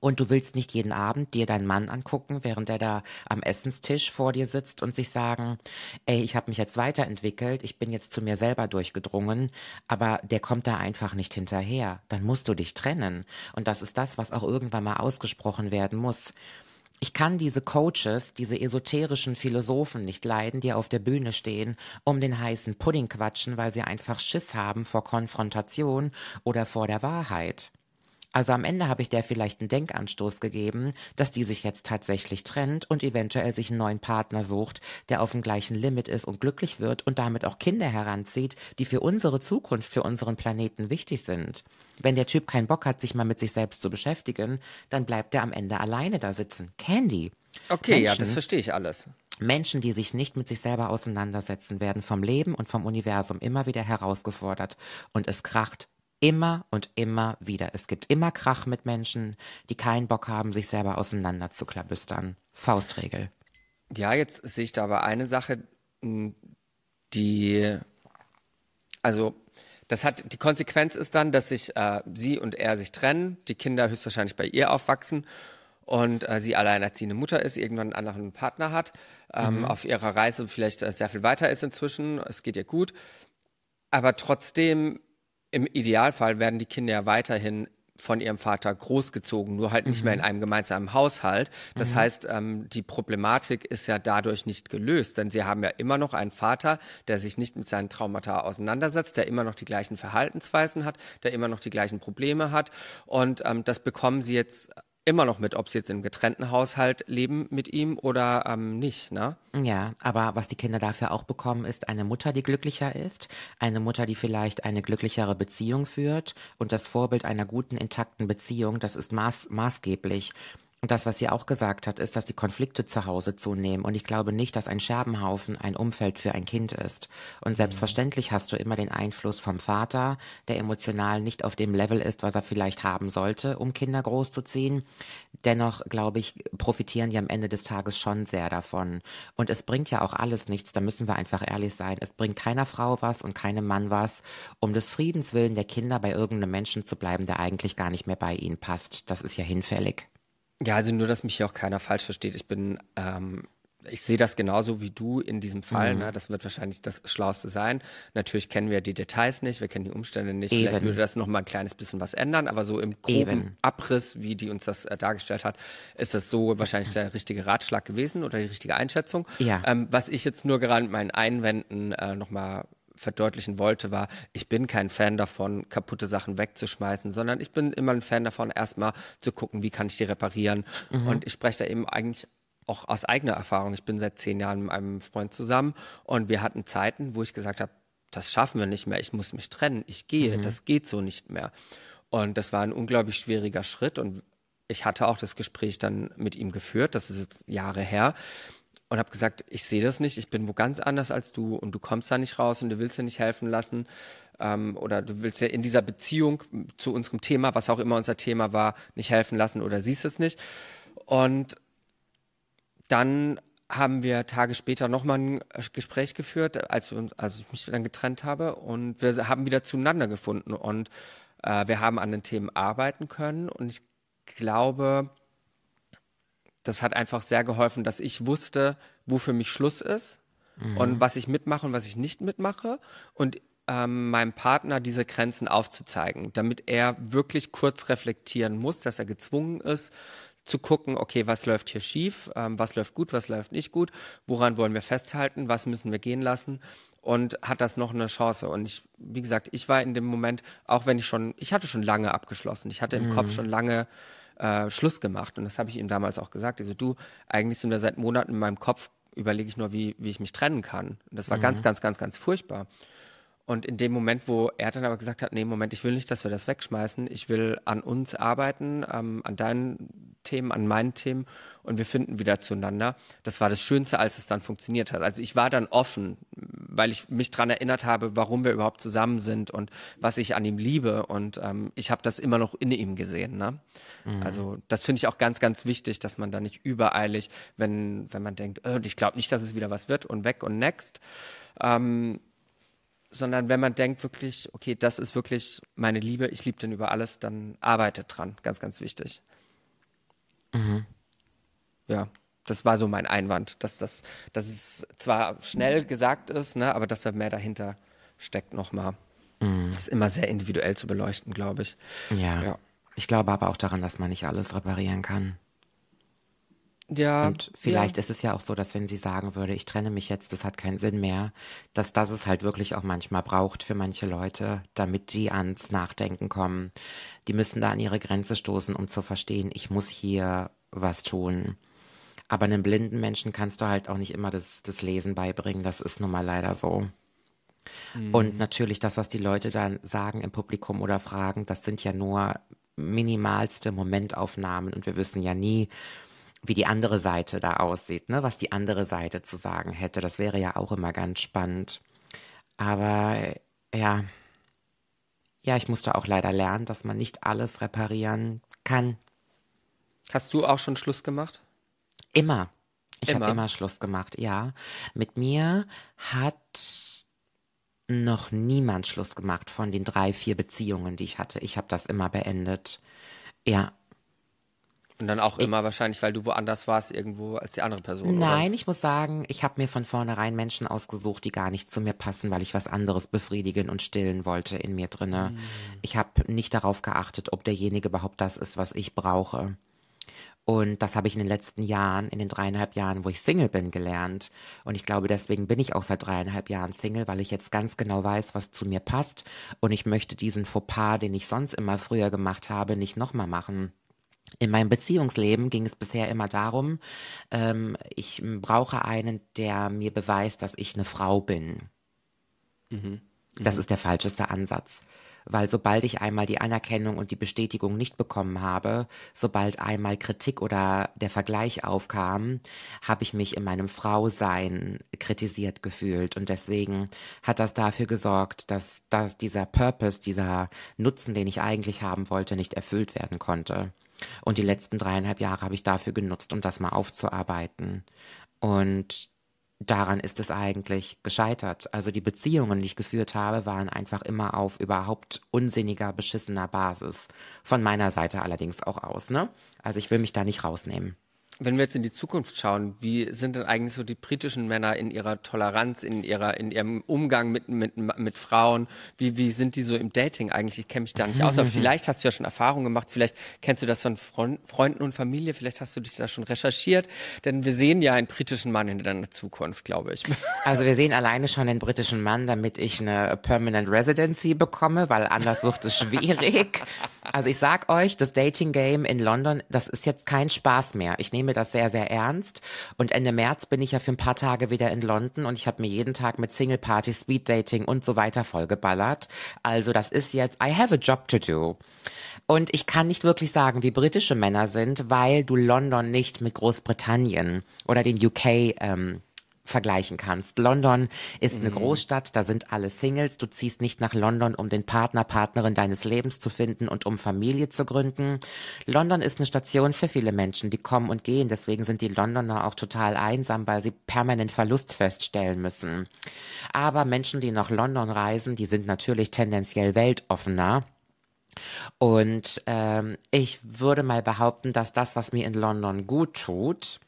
Und du willst nicht jeden Abend dir deinen Mann angucken, während er da am Essenstisch vor dir sitzt und sich sagen, ey, ich habe mich jetzt weiterentwickelt, ich bin jetzt zu mir selber durchgedrungen, aber der kommt da einfach nicht hinterher. Dann musst du dich trennen. Und das ist das, was auch irgendwann mal ausgesprochen werden muss. Ich kann diese Coaches, diese esoterischen Philosophen nicht leiden, die auf der Bühne stehen, um den heißen Pudding quatschen, weil sie einfach Schiss haben vor Konfrontation oder vor der Wahrheit. Also am Ende habe ich der vielleicht einen Denkanstoß gegeben, dass die sich jetzt tatsächlich trennt und eventuell sich einen neuen Partner sucht, der auf dem gleichen Limit ist und glücklich wird und damit auch Kinder heranzieht, die für unsere Zukunft, für unseren Planeten wichtig sind. Wenn der Typ keinen Bock hat, sich mal mit sich selbst zu beschäftigen, dann bleibt er am Ende alleine da sitzen. Candy. Okay, ja, Menschen- das verstehe ich alles. Menschen, die sich nicht mit sich selber auseinandersetzen, werden vom Leben und vom Universum immer wieder herausgefordert. Und es kracht immer und immer wieder. Es gibt immer Krach mit Menschen, die keinen Bock haben, sich selber auseinanderzuklabüstern. Faustregel. Ja, jetzt sehe ich da aber eine Sache, m, die, also das hat, die Konsequenz ist dann, dass sich äh, sie und er sich trennen, die Kinder höchstwahrscheinlich bei ihr aufwachsen und äh, sie alleinerziehende Mutter ist, irgendwann einen anderen Partner hat, ähm, auf ihrer Reise vielleicht äh, sehr viel weiter ist inzwischen, es geht ihr gut, aber trotzdem im Idealfall werden die Kinder ja weiterhin von ihrem Vater großgezogen, nur halt nicht mehr in einem gemeinsamen Haushalt. Das heißt, ähm, die Problematik ist ja dadurch nicht gelöst, denn sie haben ja immer noch einen Vater, der sich nicht mit seinen Traumata auseinandersetzt, der immer noch die gleichen Verhaltensweisen hat, der immer noch die gleichen Probleme hat. Und ähm, das bekommen sie jetzt immer noch mit, ob sie jetzt im getrennten Haushalt leben mit ihm oder ähm, nicht, ne? Ja, aber was die Kinder dafür auch bekommen, ist eine Mutter, die glücklicher ist, eine Mutter, die vielleicht eine glücklichere Beziehung führt und das Vorbild einer guten, intakten Beziehung, das ist maß, maßgeblich. Und das, was sie auch gesagt hat, ist, dass die Konflikte zu Hause zunehmen. Und ich glaube nicht, dass ein Scherbenhaufen ein Umfeld für ein Kind ist. Und selbstverständlich hast du immer den Einfluss vom Vater, der emotional nicht auf dem Level ist, was er vielleicht haben sollte, um Kinder großzuziehen. Dennoch, glaube ich, profitieren die am Ende des Tages schon sehr davon. Und es bringt ja auch alles nichts, da müssen wir einfach ehrlich sein. Es bringt keiner Frau was und keinem Mann was, um des Friedens willen der Kinder bei irgendeinem Menschen zu bleiben, der eigentlich gar nicht mehr bei ihnen passt. Das ist ja hinfällig. Ja, also nur, dass mich hier auch keiner falsch versteht. Ich bin ähm, ich sehe das genauso wie du in diesem Fall. Mhm. Ne? Das wird wahrscheinlich das Schlauste sein. Natürlich kennen wir die Details nicht, wir kennen die Umstände nicht. Eben. Vielleicht würde das noch mal ein kleines bisschen was ändern, aber so im groben Eben. Abriss, wie die uns das äh, dargestellt hat, ist das so wahrscheinlich der richtige Ratschlag gewesen oder die richtige Einschätzung. Ja. Ähm, was ich jetzt nur gerade mit meinen Einwänden äh, noch mal verdeutlichen wollte, war, ich bin kein Fan davon, kaputte Sachen wegzuschmeißen, sondern ich bin immer ein Fan davon, erstmal zu gucken, wie kann ich die reparieren. Und ich spreche da eben eigentlich auch aus eigener Erfahrung. Ich bin seit zehn Jahren mit einem Freund zusammen und wir hatten Zeiten, wo ich gesagt habe, das schaffen wir nicht mehr, ich muss mich trennen, ich gehe, das geht so nicht mehr. Und das war ein unglaublich schwieriger Schritt und ich hatte auch das Gespräch dann mit ihm geführt, das ist jetzt Jahre her, und habe gesagt, ich sehe das nicht, ich bin wo ganz anders als du und du kommst da nicht raus und du willst dir nicht helfen lassen ähm, oder du willst ja in dieser Beziehung zu unserem Thema, was auch immer unser Thema war, nicht helfen lassen oder siehst es nicht. Und dann haben wir Tage später nochmal ein Gespräch geführt, als, als ich mich dann getrennt habe und wir haben wieder zueinander gefunden und äh, wir haben an den Themen arbeiten können und ich glaube, das hat einfach sehr geholfen, dass ich wusste, wo für mich Schluss ist und was ich mitmache und was ich nicht mitmache und ähm, meinem Partner diese Grenzen aufzuzeigen, damit er wirklich kurz reflektieren muss, dass er gezwungen ist, zu gucken, okay, was läuft hier schief, ähm, was läuft gut, was läuft nicht gut, woran wollen wir festhalten, was müssen wir gehen lassen und hat das noch eine Chance. Und ich, wie gesagt, ich war in dem Moment, auch wenn ich schon, ich hatte schon lange abgeschlossen, ich hatte im Kopf schon lange äh, Schluss gemacht und das habe ich ihm damals auch gesagt. Also du, eigentlich sind wir seit Monaten in meinem Kopf, überlege ich nur, wie, wie ich mich trennen kann. Und das war ganz, ganz, ganz, ganz furchtbar. Und in dem Moment, wo er dann aber gesagt hat, nee, Moment, ich will nicht, dass wir das wegschmeißen, ich will an uns arbeiten, ähm, an deinen Themen, an meinen Themen und wir finden wieder zueinander. Das war das Schönste, als es dann funktioniert hat. Also ich war dann offen, weil ich mich dran erinnert habe, warum wir überhaupt zusammen sind und was ich an ihm liebe und ähm, ich habe das immer noch in ihm gesehen. Ne? Also das finde ich auch ganz, ganz wichtig, dass man da nicht übereilig, wenn, wenn man denkt, äh, ich glaube nicht, dass es wieder was wird und weg und next. Ähm, sondern wenn man denkt wirklich, okay, das ist wirklich meine Liebe, ich liebe den über alles, dann arbeitet dran. Ganz, ganz wichtig. Ja, das war so mein Einwand, dass das, dass es zwar schnell gesagt ist, ne, aber dass da mehr dahinter steckt nochmal. Das ist immer sehr individuell zu beleuchten, glaube ich. Ja. Ja. Ich glaube aber auch daran, dass man nicht alles reparieren kann. Ja. Und vielleicht ist es ja auch so, dass wenn sie sagen würde, ich trenne mich jetzt, das hat keinen Sinn mehr, dass das es halt wirklich auch manchmal braucht für manche Leute, damit die ans Nachdenken kommen. Die müssen da an ihre Grenze stoßen, um zu verstehen, ich muss hier was tun. Aber einem blinden Menschen kannst du halt auch nicht immer das, das Lesen beibringen. Das ist nun mal leider so. Und natürlich das, was die Leute dann sagen im Publikum oder fragen, das sind ja nur minimalste Momentaufnahmen und wir wissen ja nie, wie die andere Seite da aussieht, ne? was die andere Seite zu sagen hätte. Das wäre ja auch immer ganz spannend. Aber äh, ja, ja, ich musste auch leider lernen, dass man nicht alles reparieren kann. Hast du auch schon Schluss gemacht? Immer. Ich habe Immer? immer Schluss gemacht, ja. Mit mir hat noch niemand Schluss gemacht von den drei, vier Beziehungen, die ich hatte. Ich habe das immer beendet. Ja. Und dann auch immer wahrscheinlich, weil du woanders warst, irgendwo als die andere Person. Nein, ich muss sagen, ich habe mir von vornherein Menschen ausgesucht, die gar nicht zu mir passen, weil ich was anderes befriedigen und stillen wollte in mir drinne. Ich habe nicht darauf geachtet, ob derjenige überhaupt das ist, was ich brauche. Und das habe ich in den letzten Jahren, in den dreieinhalb Jahren, wo ich Single bin, gelernt. Und ich glaube, deswegen bin ich auch seit dreieinhalb Jahren Single, weil ich jetzt ganz genau weiß, was zu mir passt. Und ich möchte diesen Fauxpas, den ich sonst immer früher gemacht habe, nicht nochmal machen. In meinem Beziehungsleben ging es bisher immer darum, ähm, ich brauche einen, der mir beweist, dass ich eine Frau bin. Das ist der falscheste Ansatz. Weil sobald ich einmal die Anerkennung und die Bestätigung nicht bekommen habe, sobald einmal Kritik oder der Vergleich aufkam, habe ich mich in meinem Frausein kritisiert gefühlt. Und deswegen hat das dafür gesorgt, dass, dass dieser Purpose, dieser Nutzen, den ich eigentlich haben wollte, nicht erfüllt werden konnte. Und die letzten dreieinhalb Jahre habe ich dafür genutzt, um das mal aufzuarbeiten. Und daran ist es eigentlich gescheitert. Also die Beziehungen, die ich geführt habe, waren einfach immer auf überhaupt unsinniger, beschissener Basis. Von meiner Seite allerdings auch aus, ne? Also ich will mich da nicht rausnehmen. Wenn wir jetzt in die Zukunft schauen, wie sind denn eigentlich so die britischen Männer in ihrer Toleranz, in ihrer, in ihrem Umgang mit, mit, mit Frauen? Wie, wie sind die so im Dating eigentlich? Ich kenne mich da nicht aus, aber vielleicht hast du ja schon Erfahrungen gemacht, vielleicht kennst du das von Freund, Freunden und Familie, vielleicht hast du dich da schon recherchiert, denn wir sehen ja einen britischen Mann in der Zukunft, glaube ich. Also wir sehen alleine schon den britischen Mann, damit ich eine Permanent Residency bekomme, weil anders wird es schwierig. Also ich sag euch, das Dating Game in London, das ist jetzt kein Spaß mehr. Ich nehme das sehr, sehr ernst. Und Ende März bin ich ja für ein paar Tage wieder in London und ich habe mir jeden Tag mit Single Party, Speed Dating und so weiter vollgeballert. Also das ist jetzt, I have a job to do. Und ich kann nicht wirklich sagen, wie britische Männer sind, weil du London nicht mit Großbritannien oder den UK ähm, vergleichen kannst. London ist eine Großstadt, da sind alle Singles. Du ziehst nicht nach London, um den Partner, Partnerin deines Lebens zu finden und um Familie zu gründen. London ist eine Station für viele Menschen, die kommen und gehen. Deswegen sind die Londoner auch total einsam, weil sie permanent Verlust feststellen müssen. Aber Menschen, die nach London reisen, die sind natürlich tendenziell weltoffener. Und ähm, ich würde mal behaupten, dass das, was mir in London gut tut,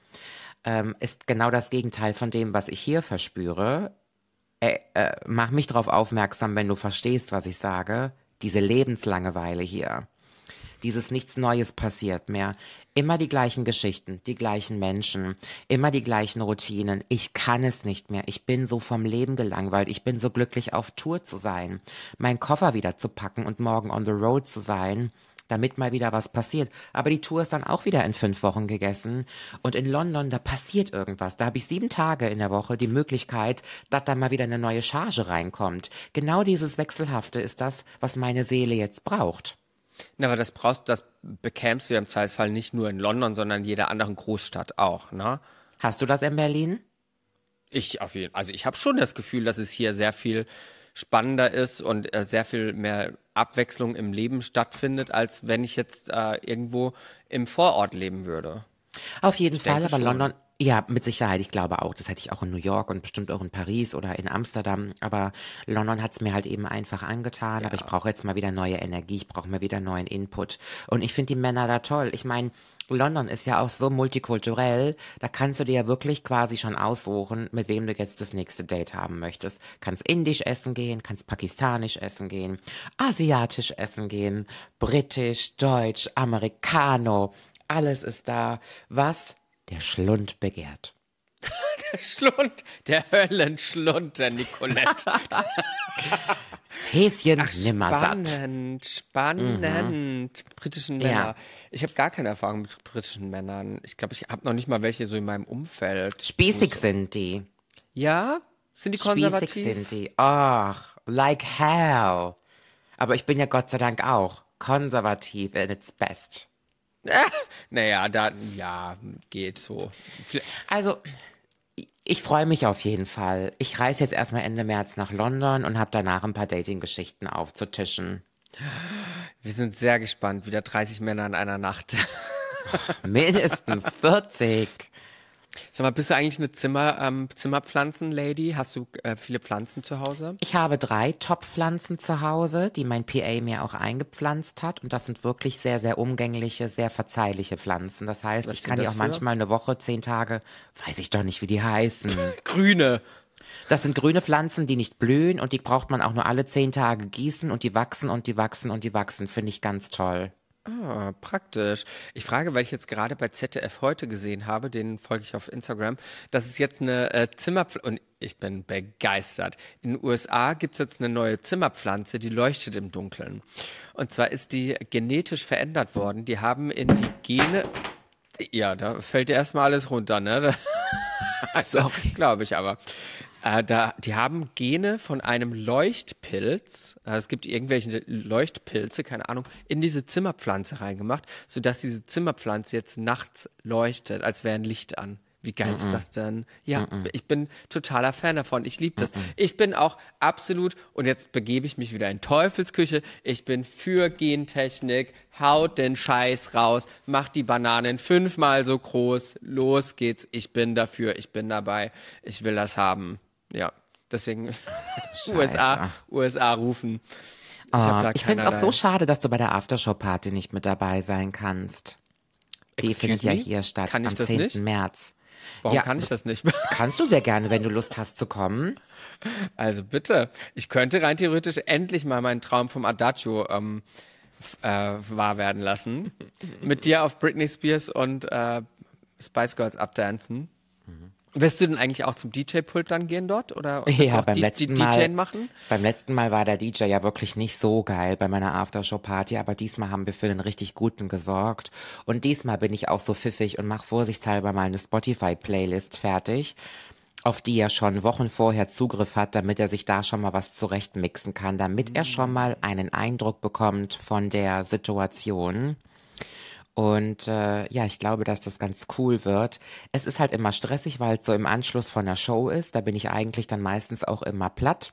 ähm, ist genau das Gegenteil von dem, was ich hier verspüre. Äh, äh, mach mich darauf aufmerksam, wenn du verstehst, was ich sage. Diese Lebenslangeweile hier. Dieses nichts Neues passiert mehr. Immer die gleichen Geschichten, die gleichen Menschen, immer die gleichen Routinen. Ich kann es nicht mehr. Ich bin so vom Leben gelangweilt. Ich bin so glücklich, auf Tour zu sein, meinen Koffer wieder zu packen und morgen on the road zu sein damit mal wieder was passiert. Aber die Tour ist dann auch wieder in fünf Wochen gegessen. Und in London, da passiert irgendwas. Da habe ich sieben Tage in der Woche die Möglichkeit, dass da mal wieder eine neue Charge reinkommt. Genau dieses Wechselhafte ist das, was meine Seele jetzt braucht. Na, aber das brauchst, das bekämst du ja im Zweifelsfall nicht nur in London, sondern in jeder anderen Großstadt auch, ne? Hast du das in Berlin? Ich auf jeden, also ich habe schon das Gefühl, dass es hier sehr viel spannender ist und äh, sehr viel mehr Abwechslung im Leben stattfindet, als wenn ich jetzt äh, irgendwo im Vorort leben würde. Auf jeden Fall, aber schon. London, ja, mit Sicherheit, ich glaube auch. Das hätte ich auch in New York und bestimmt auch in Paris oder in Amsterdam. Aber London hat es mir halt eben einfach angetan. Aber ich brauche jetzt mal wieder neue Energie, ich brauche mal wieder neuen Input. Und ich finde die Männer da toll. Ich meine, London ist ja auch so multikulturell, da kannst du dir ja wirklich quasi schon aussuchen, mit wem du jetzt das nächste Date haben möchtest. Kannst indisch essen gehen, kannst pakistanisch essen gehen, asiatisch essen gehen, britisch, deutsch, americano, alles ist da, was der Schlund begehrt. Der Schlund, der Höllenschlund, der Nicolette. Das Häschen nimmer satt. spannend, spannend. Britischen Männer. Ja. Ich habe gar keine Erfahrung mit britischen Männern. Ich glaube, ich habe noch nicht mal welche so in meinem Umfeld. Spießig sind die. Ja? Sind die Spießig konservativ? sind die. Ach, like hell. Aber ich bin ja Gott sei Dank auch konservativ in its best. Naja, da, ja, geht so. Also, ich freue mich auf jeden Fall. Ich reise jetzt erstmal Ende März nach London und habe danach ein paar Dating-Geschichten aufzutischen. Wir sind sehr gespannt. Wieder 30 Männer in einer Nacht. Mindestens 40. Sag mal, bist du eigentlich eine Zimmer, ähm, Zimmerpflanzen-Lady? Hast du äh, viele Pflanzen zu Hause? Ich habe drei Top-Pflanzen zu Hause, die mein PA mir auch eingepflanzt hat. Und das sind wirklich sehr, sehr umgängliche, sehr verzeihliche Pflanzen. Das heißt, Was ich kann die auch für? manchmal eine Woche, zehn Tage, weiß ich doch nicht, wie die heißen. Grüne. Das sind grüne Pflanzen, die nicht blühen und die braucht man auch nur alle zehn Tage gießen und die wachsen und die wachsen und die wachsen. Finde ich ganz toll. Ah, praktisch. Ich frage, weil ich jetzt gerade bei ZDF heute gesehen habe, den folge ich auf Instagram, dass es jetzt eine äh, Zimmerpflanze, und ich bin begeistert. In den USA gibt es jetzt eine neue Zimmerpflanze, die leuchtet im Dunkeln. Und zwar ist die genetisch verändert worden. Die haben in die Gene, ja, da fällt dir erstmal alles runter, ne? Also, glaube ich aber. Äh, da, die haben Gene von einem Leuchtpilz, äh, es gibt irgendwelche Leuchtpilze, keine Ahnung, in diese Zimmerpflanze reingemacht, sodass diese Zimmerpflanze jetzt nachts leuchtet, als wäre ein Licht an. Wie geil ist das denn? Ja, ich bin totaler Fan davon. Ich liebe das. Ich bin auch absolut, und jetzt begebe ich mich wieder in Teufelsküche, ich bin für Gentechnik, haut den Scheiß raus, macht die Bananen fünfmal so groß, los geht's, ich bin dafür, ich bin dabei, ich will das haben. Ja, deswegen USA, USA rufen. Ich, Ah, ich finde es auch so schade, dass du bei der Aftershow-Party nicht mit dabei sein kannst. Die Excuse findet ja me? hier statt Kann ich am das 10. nicht? März. Warum Ja. kann ich das nicht? Kannst du sehr gerne, wenn du Lust hast zu kommen. Also bitte, ich könnte rein theoretisch endlich mal meinen Traum vom Adagio ähm, äh, wahr werden lassen. Mit dir auf Britney Spears und äh, Spice Girls abdancen. Wirst du denn eigentlich auch zum DJ-Pult dann gehen dort? Oder Ja, beim letzten Mal. Machen? Beim letzten Mal war der DJ ja wirklich nicht so geil bei meiner Aftershow-Party, aber diesmal haben wir für einen richtig guten gesorgt. Und diesmal bin ich auch so pfiffig und mache vorsichtshalber mal eine Spotify-Playlist fertig, auf die er schon Wochen vorher Zugriff hat, damit er sich da schon mal was zurechtmixen kann, damit er schon mal einen Eindruck bekommt von der Situation. Und äh, ja, ich glaube, dass das ganz cool wird. Es ist halt immer stressig, weil es so im Anschluss von der Show ist. Da bin ich eigentlich dann meistens auch immer platt.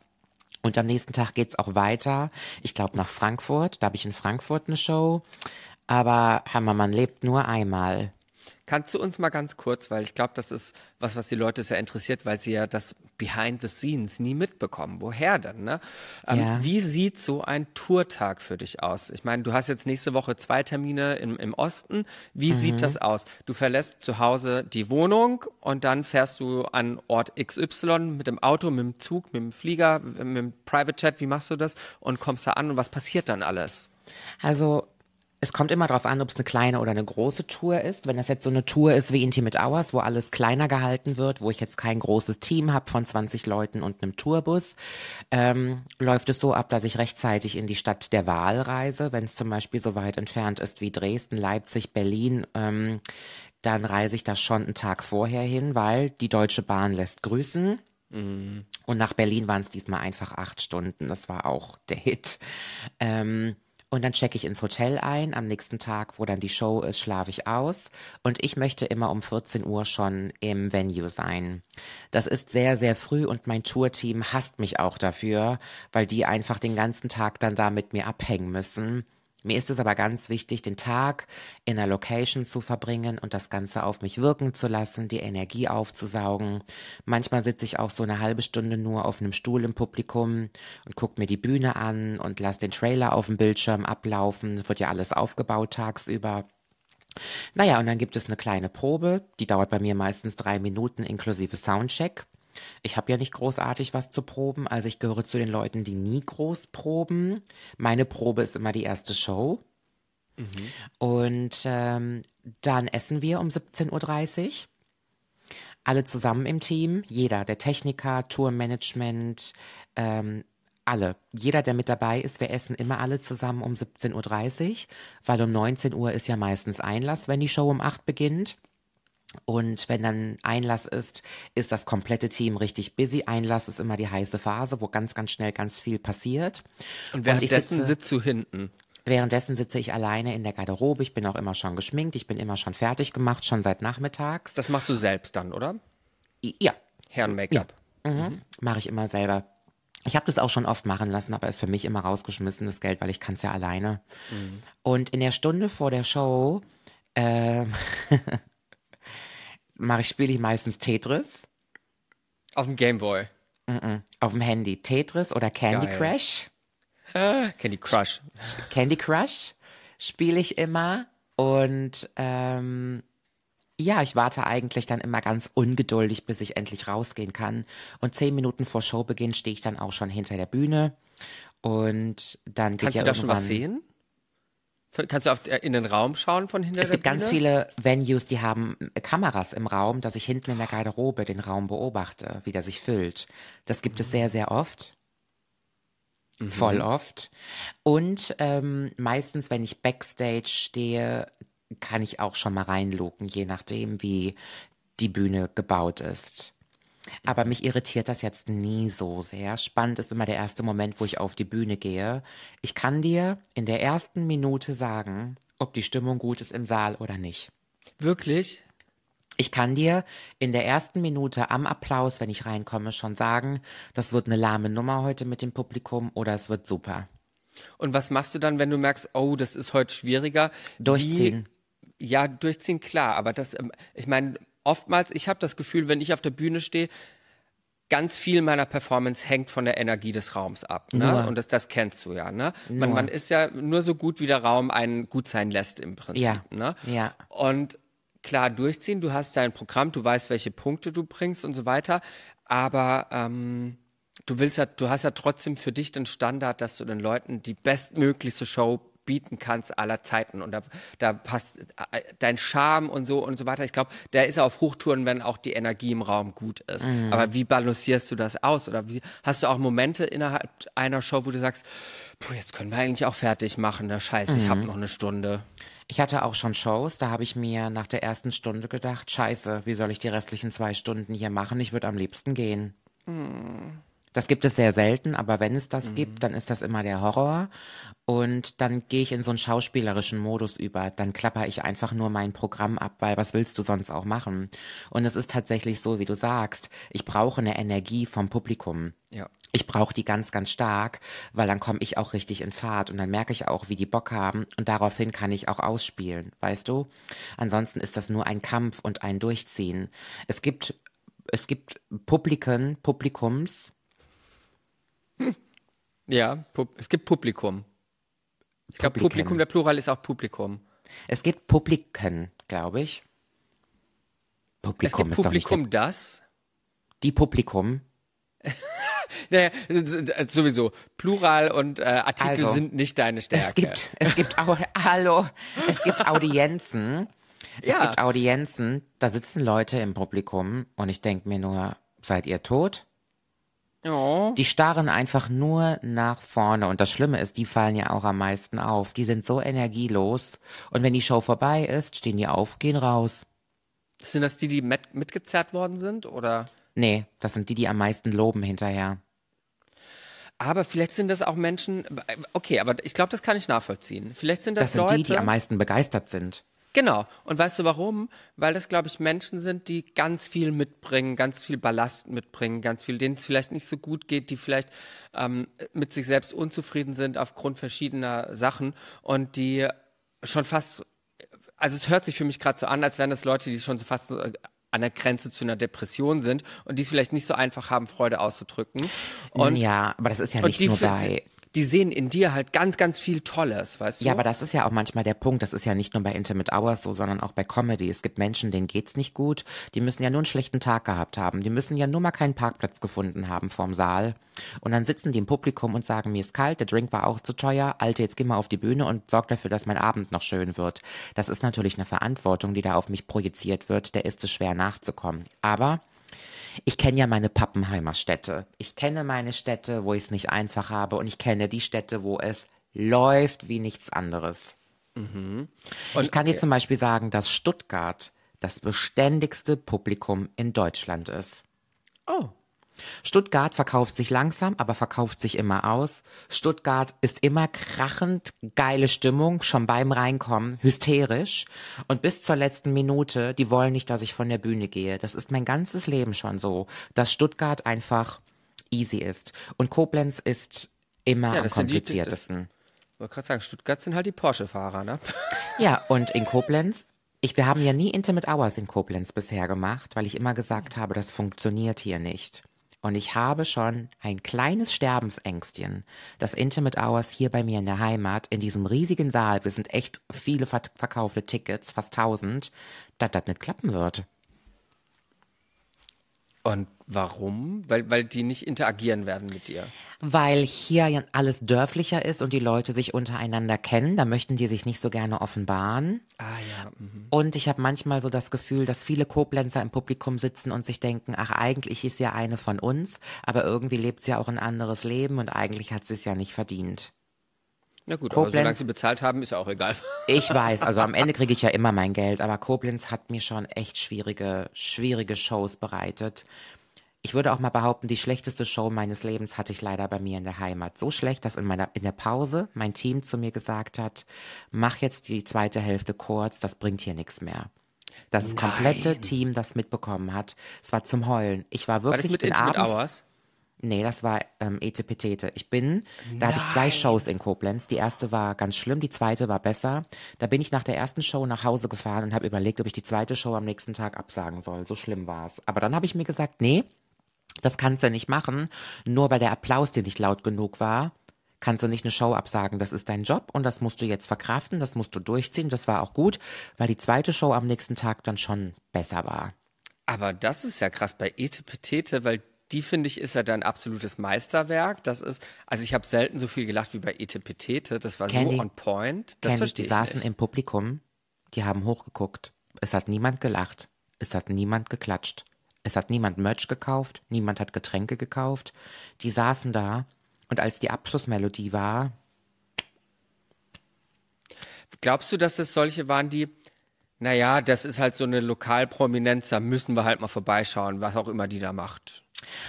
Und am nächsten Tag geht's auch weiter. Ich glaube nach Frankfurt. Da habe ich in Frankfurt eine Show. Aber Hammer, man lebt nur einmal. Kannst du uns mal ganz kurz, weil ich glaube, das ist was, was die Leute sehr interessiert, weil sie ja das Behind the Scenes nie mitbekommen. Woher denn? Ne? Ähm, Ja. Wie sieht so ein Tourtag für dich aus? Ich meine, du hast jetzt nächste Woche zwei Termine im, im Osten. Wie Mhm. sieht das aus? Du verlässt zu Hause die Wohnung und dann fährst du an Ort XY mit dem Auto, mit dem Zug, mit dem Flieger, mit dem Private Jet. Wie machst du das? Und kommst da an und was passiert dann alles? Also, es kommt immer darauf an, ob es eine kleine oder eine große Tour ist. Wenn das jetzt so eine Tour ist wie Intimate Hours, wo alles kleiner gehalten wird, wo ich jetzt kein großes Team habe von 20 Leuten und einem Tourbus, ähm, läuft es so ab, dass ich rechtzeitig in die Stadt der Wahl reise. Wenn es zum Beispiel so weit entfernt ist wie Dresden, Leipzig, Berlin, ähm, dann reise ich da schon einen Tag vorher hin, weil die Deutsche Bahn lässt grüßen. Und nach Berlin waren es diesmal einfach acht Stunden. Das war auch der Hit. Ähm, und dann checke ich ins Hotel ein. Am nächsten Tag, wo dann die Show ist, schlafe ich aus. Und ich möchte immer um 14 Uhr schon im Venue sein. Das ist sehr, sehr früh und mein Tourteam hasst mich auch dafür, weil die einfach den ganzen Tag dann da mit mir abhängen müssen. Mir ist es aber ganz wichtig, den Tag in einer Location zu verbringen und das Ganze auf mich wirken zu lassen, die Energie aufzusaugen. Manchmal sitze ich auch so eine halbe Stunde nur auf einem Stuhl im Publikum und gucke mir die Bühne an und lasse den Trailer auf dem Bildschirm ablaufen. Wird ja alles aufgebaut tagsüber. Naja, und dann gibt es eine kleine Probe, die dauert bei mir meistens drei Minuten inklusive Soundcheck. Ich habe ja nicht großartig was zu proben, also ich gehöre zu den Leuten, die nie groß proben. Meine Probe ist immer die erste Show. Und ähm, dann essen wir um 17.30 Uhr. Alle zusammen im Team, jeder, der Techniker, Tourmanagement, ähm, alle. Jeder, der mit dabei ist, wir essen immer alle zusammen um 17.30 Uhr, weil um 19 Uhr ist ja meistens Einlass, wenn die Show um 8 beginnt. Und wenn dann Einlass ist, ist das komplette Team richtig busy. Einlass ist immer die heiße Phase, wo ganz, ganz schnell ganz viel passiert. Und währenddessen sitze- sitzt du hinten. Währenddessen sitze ich alleine in der Garderobe. Ich bin auch immer schon geschminkt. Ich bin immer schon fertig gemacht, schon seit nachmittags. Das machst du selbst dann, oder? Ja, Herren-Make-up. mhm. mache ich immer selber. Ich habe das auch schon oft machen lassen, aber ist für mich immer rausgeschmissenes Geld, weil ich kann es ja alleine. Und in der Stunde vor der Show ähm, mache ich spiele ich meistens Tetris Auf dem Gameboy. auf dem Handy. Tetris oder Candy Geil. Crush. Candy Crush. Candy Crush spiele ich immer und ähm, ja, ich warte eigentlich dann immer ganz ungeduldig, bis ich endlich rausgehen kann. Und zehn Minuten vor Showbeginn stehe ich dann auch schon hinter der Bühne und dann geht Kannst ja du da schon was sehen? Kannst du auf, äh, in den Raum schauen von hinter Es gibt ganz viele Venues, die haben äh, Kameras im Raum, dass ich hinten in der Garderobe den Raum beobachte, wie der sich füllt. Das gibt es sehr, sehr oft. Voll oft. Und ähm, meistens, wenn ich backstage stehe, kann ich auch schon mal reinluken, je nachdem, wie die Bühne gebaut ist. Aber mich irritiert das jetzt nie so sehr. Spannend ist immer der erste Moment, wo ich auf die Bühne gehe. Ich kann dir in der ersten Minute sagen, ob die Stimmung gut ist im Saal oder nicht. Wirklich? Ich kann dir in der ersten Minute am Applaus, wenn ich reinkomme, schon sagen, das wird eine lahme Nummer heute mit dem Publikum oder es wird super. Und was machst du dann, wenn du merkst, oh, das ist heute schwieriger? Durchziehen. Wie, ja, durchziehen, klar. Aber das, ähm, ich meine, oftmals, ich habe das Gefühl, wenn ich auf der Bühne stehe, ganz viel meiner Performance hängt von der Energie des Raums ab. Ne? Und das, das kennst du ja. Ne? Man, man ist ja nur so gut, wie der Raum einen gut sein lässt im Prinzip. Ja. Ne? Ja. Und klar durchziehen, du hast dein Programm, du weißt, welche Punkte du bringst und so weiter. Aber ähm, du willst ja, du hast ja trotzdem für dich den Standard, dass du den Leuten die bestmöglichste Show bieten kannst aller Zeiten und da, da passt äh, dein Charme und so und so weiter. Ich glaube, der ist auf Hochtouren, wenn auch die Energie im Raum gut ist. Aber wie balancierst du das aus? Oder wie hast du auch Momente innerhalb einer Show, wo du sagst, puh, jetzt können wir eigentlich auch fertig machen, ne? Scheiße, ich habe noch eine Stunde. Ich hatte auch schon Shows, da habe ich mir nach der ersten Stunde gedacht, scheiße, wie soll ich die restlichen zwei Stunden hier machen? Ich würde am liebsten gehen. Das gibt es sehr selten, aber wenn es das gibt, dann ist das immer der Horror. Und dann gehe ich in so einen schauspielerischen Modus über. Dann klapper ich einfach nur mein Programm ab, weil was willst du sonst auch machen? Und es ist tatsächlich so, wie du sagst, ich brauche eine Energie vom Publikum. Ja. Ich brauche die ganz, ganz stark, weil dann komme ich auch richtig in Fahrt und dann merke ich auch, wie die Bock haben und daraufhin kann ich auch ausspielen, weißt du? Ansonsten ist das nur ein Kampf und ein Durchziehen. Es gibt, es gibt Publiken, Publikums, Ja, es gibt Publikum. Ich glaube. Publikum, der Plural ist auch Publikum. es gibt Publiken, glaube ich. Es Publikum gibt ist doch nicht Publikum das. die Publikum. Naja, s- sowieso. Plural und äh, Artikel Also, sind nicht deine Stärke. Es gibt, es gibt, Au hallo, es gibt Audienzen. Es Ja. gibt Audienzen, da sitzen Leute im Publikum und ich denke mir nur, seid ihr tot? Oh. Die starren einfach nur nach vorne. Und das Schlimme ist, die fallen ja auch am meisten auf. Die sind so energielos. Und wenn die Show vorbei ist, stehen die auf, gehen raus. Sind das die, die mit, mitgezerrt worden sind? Oder? Nee, das sind die, die am meisten loben hinterher. Aber vielleicht sind das auch Menschen. Okay, aber ich glaube, das kann ich nachvollziehen. Vielleicht sind das, Das sind Leute. die, die am meisten begeistert sind. Genau. Und weißt du warum? Weil das, glaube ich, Menschen sind, die ganz viel mitbringen, ganz viel Ballast mitbringen, ganz viel, denen es vielleicht nicht so gut geht, die vielleicht ähm, mit sich selbst unzufrieden sind aufgrund verschiedener Sachen und die schon fast, also es hört sich für mich gerade so an, als wären das Leute, die schon so fast so äh, an der Grenze zu einer Depression sind und die es vielleicht nicht so einfach haben, Freude auszudrücken. Und, ja, aber das ist ja nicht nur bei die sehen in dir halt ganz, ganz viel Tolles, weißt du? Ja, aber das ist ja auch manchmal der Punkt. Das ist ja nicht nur bei Intimate Hours so, sondern auch bei Comedy. Es gibt Menschen, denen geht's nicht gut. Die müssen ja nur einen schlechten Tag gehabt haben. Die müssen ja nur mal keinen Parkplatz gefunden haben vorm Saal. Und dann sitzen die im Publikum und sagen, mir ist kalt, der Drink war auch zu teuer. Alte, jetzt geh mal auf die Bühne und sorg dafür, dass mein Abend noch schön wird. Das ist natürlich eine Verantwortung, die da auf mich projiziert wird. Der ist es schwer nachzukommen. Aber ich kenne ja meine Pappenheimer Städte. Ich kenne meine Städte, wo ich es nicht einfach habe und ich kenne die Städte, wo es läuft wie nichts anderes. ich kann dir okay. zum Beispiel sagen, dass Stuttgart das beständigste Publikum in Deutschland ist. Oh. Stuttgart verkauft sich langsam, aber verkauft sich immer aus. Stuttgart ist immer krachend, geile Stimmung, schon beim Reinkommen, hysterisch. Und bis zur letzten Minute, die wollen nicht, dass ich von der Bühne gehe. Das ist mein ganzes Leben schon so, dass Stuttgart einfach easy ist. Und Koblenz ist immer Ja, am kompliziertesten. Ich wollte gerade sagen, Stuttgart sind halt die Porsche-Fahrer, ne? Ja, und in Koblenz, ich, wir haben ja nie Intimate Hours in Koblenz bisher gemacht, weil ich immer gesagt habe, das funktioniert hier nicht. Und ich habe schon ein kleines Sterbensängstchen, dass Intimate Hours hier bei mir in der Heimat, in diesem riesigen Saal, wir sind echt viele ver verkaufte Tickets, fast 1000, dass das nicht klappen wird. Und warum? Weil, weil die nicht interagieren werden mit dir. Weil hier ja alles dörflicher ist und die Leute sich untereinander kennen, da möchten die sich nicht so gerne offenbaren. Ah ja. mhm. Und ich habe manchmal so das Gefühl, dass viele Koblenzer im Publikum sitzen und sich denken, ach, eigentlich ist ja eine von uns, aber irgendwie lebt sie ja auch ein anderes Leben und eigentlich hat sie es ja nicht verdient. Na gut, aber Koblenz- solange sie bezahlt haben, ist ja auch egal. Ich weiß, also am Ende kriege ich ja immer mein Geld, aber Koblenz hat mir schon echt schwierige, schwierige Shows bereitet. Ich würde auch mal behaupten, die schlechteste Show meines Lebens hatte ich leider bei mir in der Heimat. So schlecht, dass in meiner, in der Pause mein Team zu mir gesagt hat, mach jetzt die zweite Hälfte kurz, das bringt hier nichts mehr. Das komplette Team das mitbekommen hat. Es war zum Heulen. Ich war War wirklich das mit Intimate abends, Hours? Nee, das war ähm, Etepetete. Ich bin, da hatte ich zwei Shows in Koblenz. Die erste war ganz schlimm, die zweite war besser. Da bin ich nach der ersten Show nach Hause gefahren und habe überlegt, ob ich die zweite Show am nächsten Tag absagen soll. So schlimm war es. Aber dann habe ich mir gesagt, nee, Das kannst du nicht machen, nur weil der Applaus dir nicht laut genug war. Kannst du nicht eine Show absagen. Das ist dein Job und das musst du jetzt verkraften, das musst du durchziehen. Das war auch gut, weil die zweite Show am nächsten Tag dann schon besser war. Aber das ist ja krass bei Ete Petete, weil die finde ich ist ja dein absolutes Meisterwerk. Das ist, also ich habe selten so viel gelacht wie bei Ete Petete. Das war Candy, so on point. Das Candy, die saßen nicht. im Publikum, die haben hochgeguckt. Es hat niemand gelacht. Es hat niemand geklatscht. Es hat niemand Merch gekauft. Niemand hat Getränke gekauft. Die saßen da und als die Abschlussmelodie war, Glaubst du, dass es solche waren, die, naja, das ist halt so eine Lokalprominenz, da müssen wir halt mal vorbeischauen, was auch immer die da macht.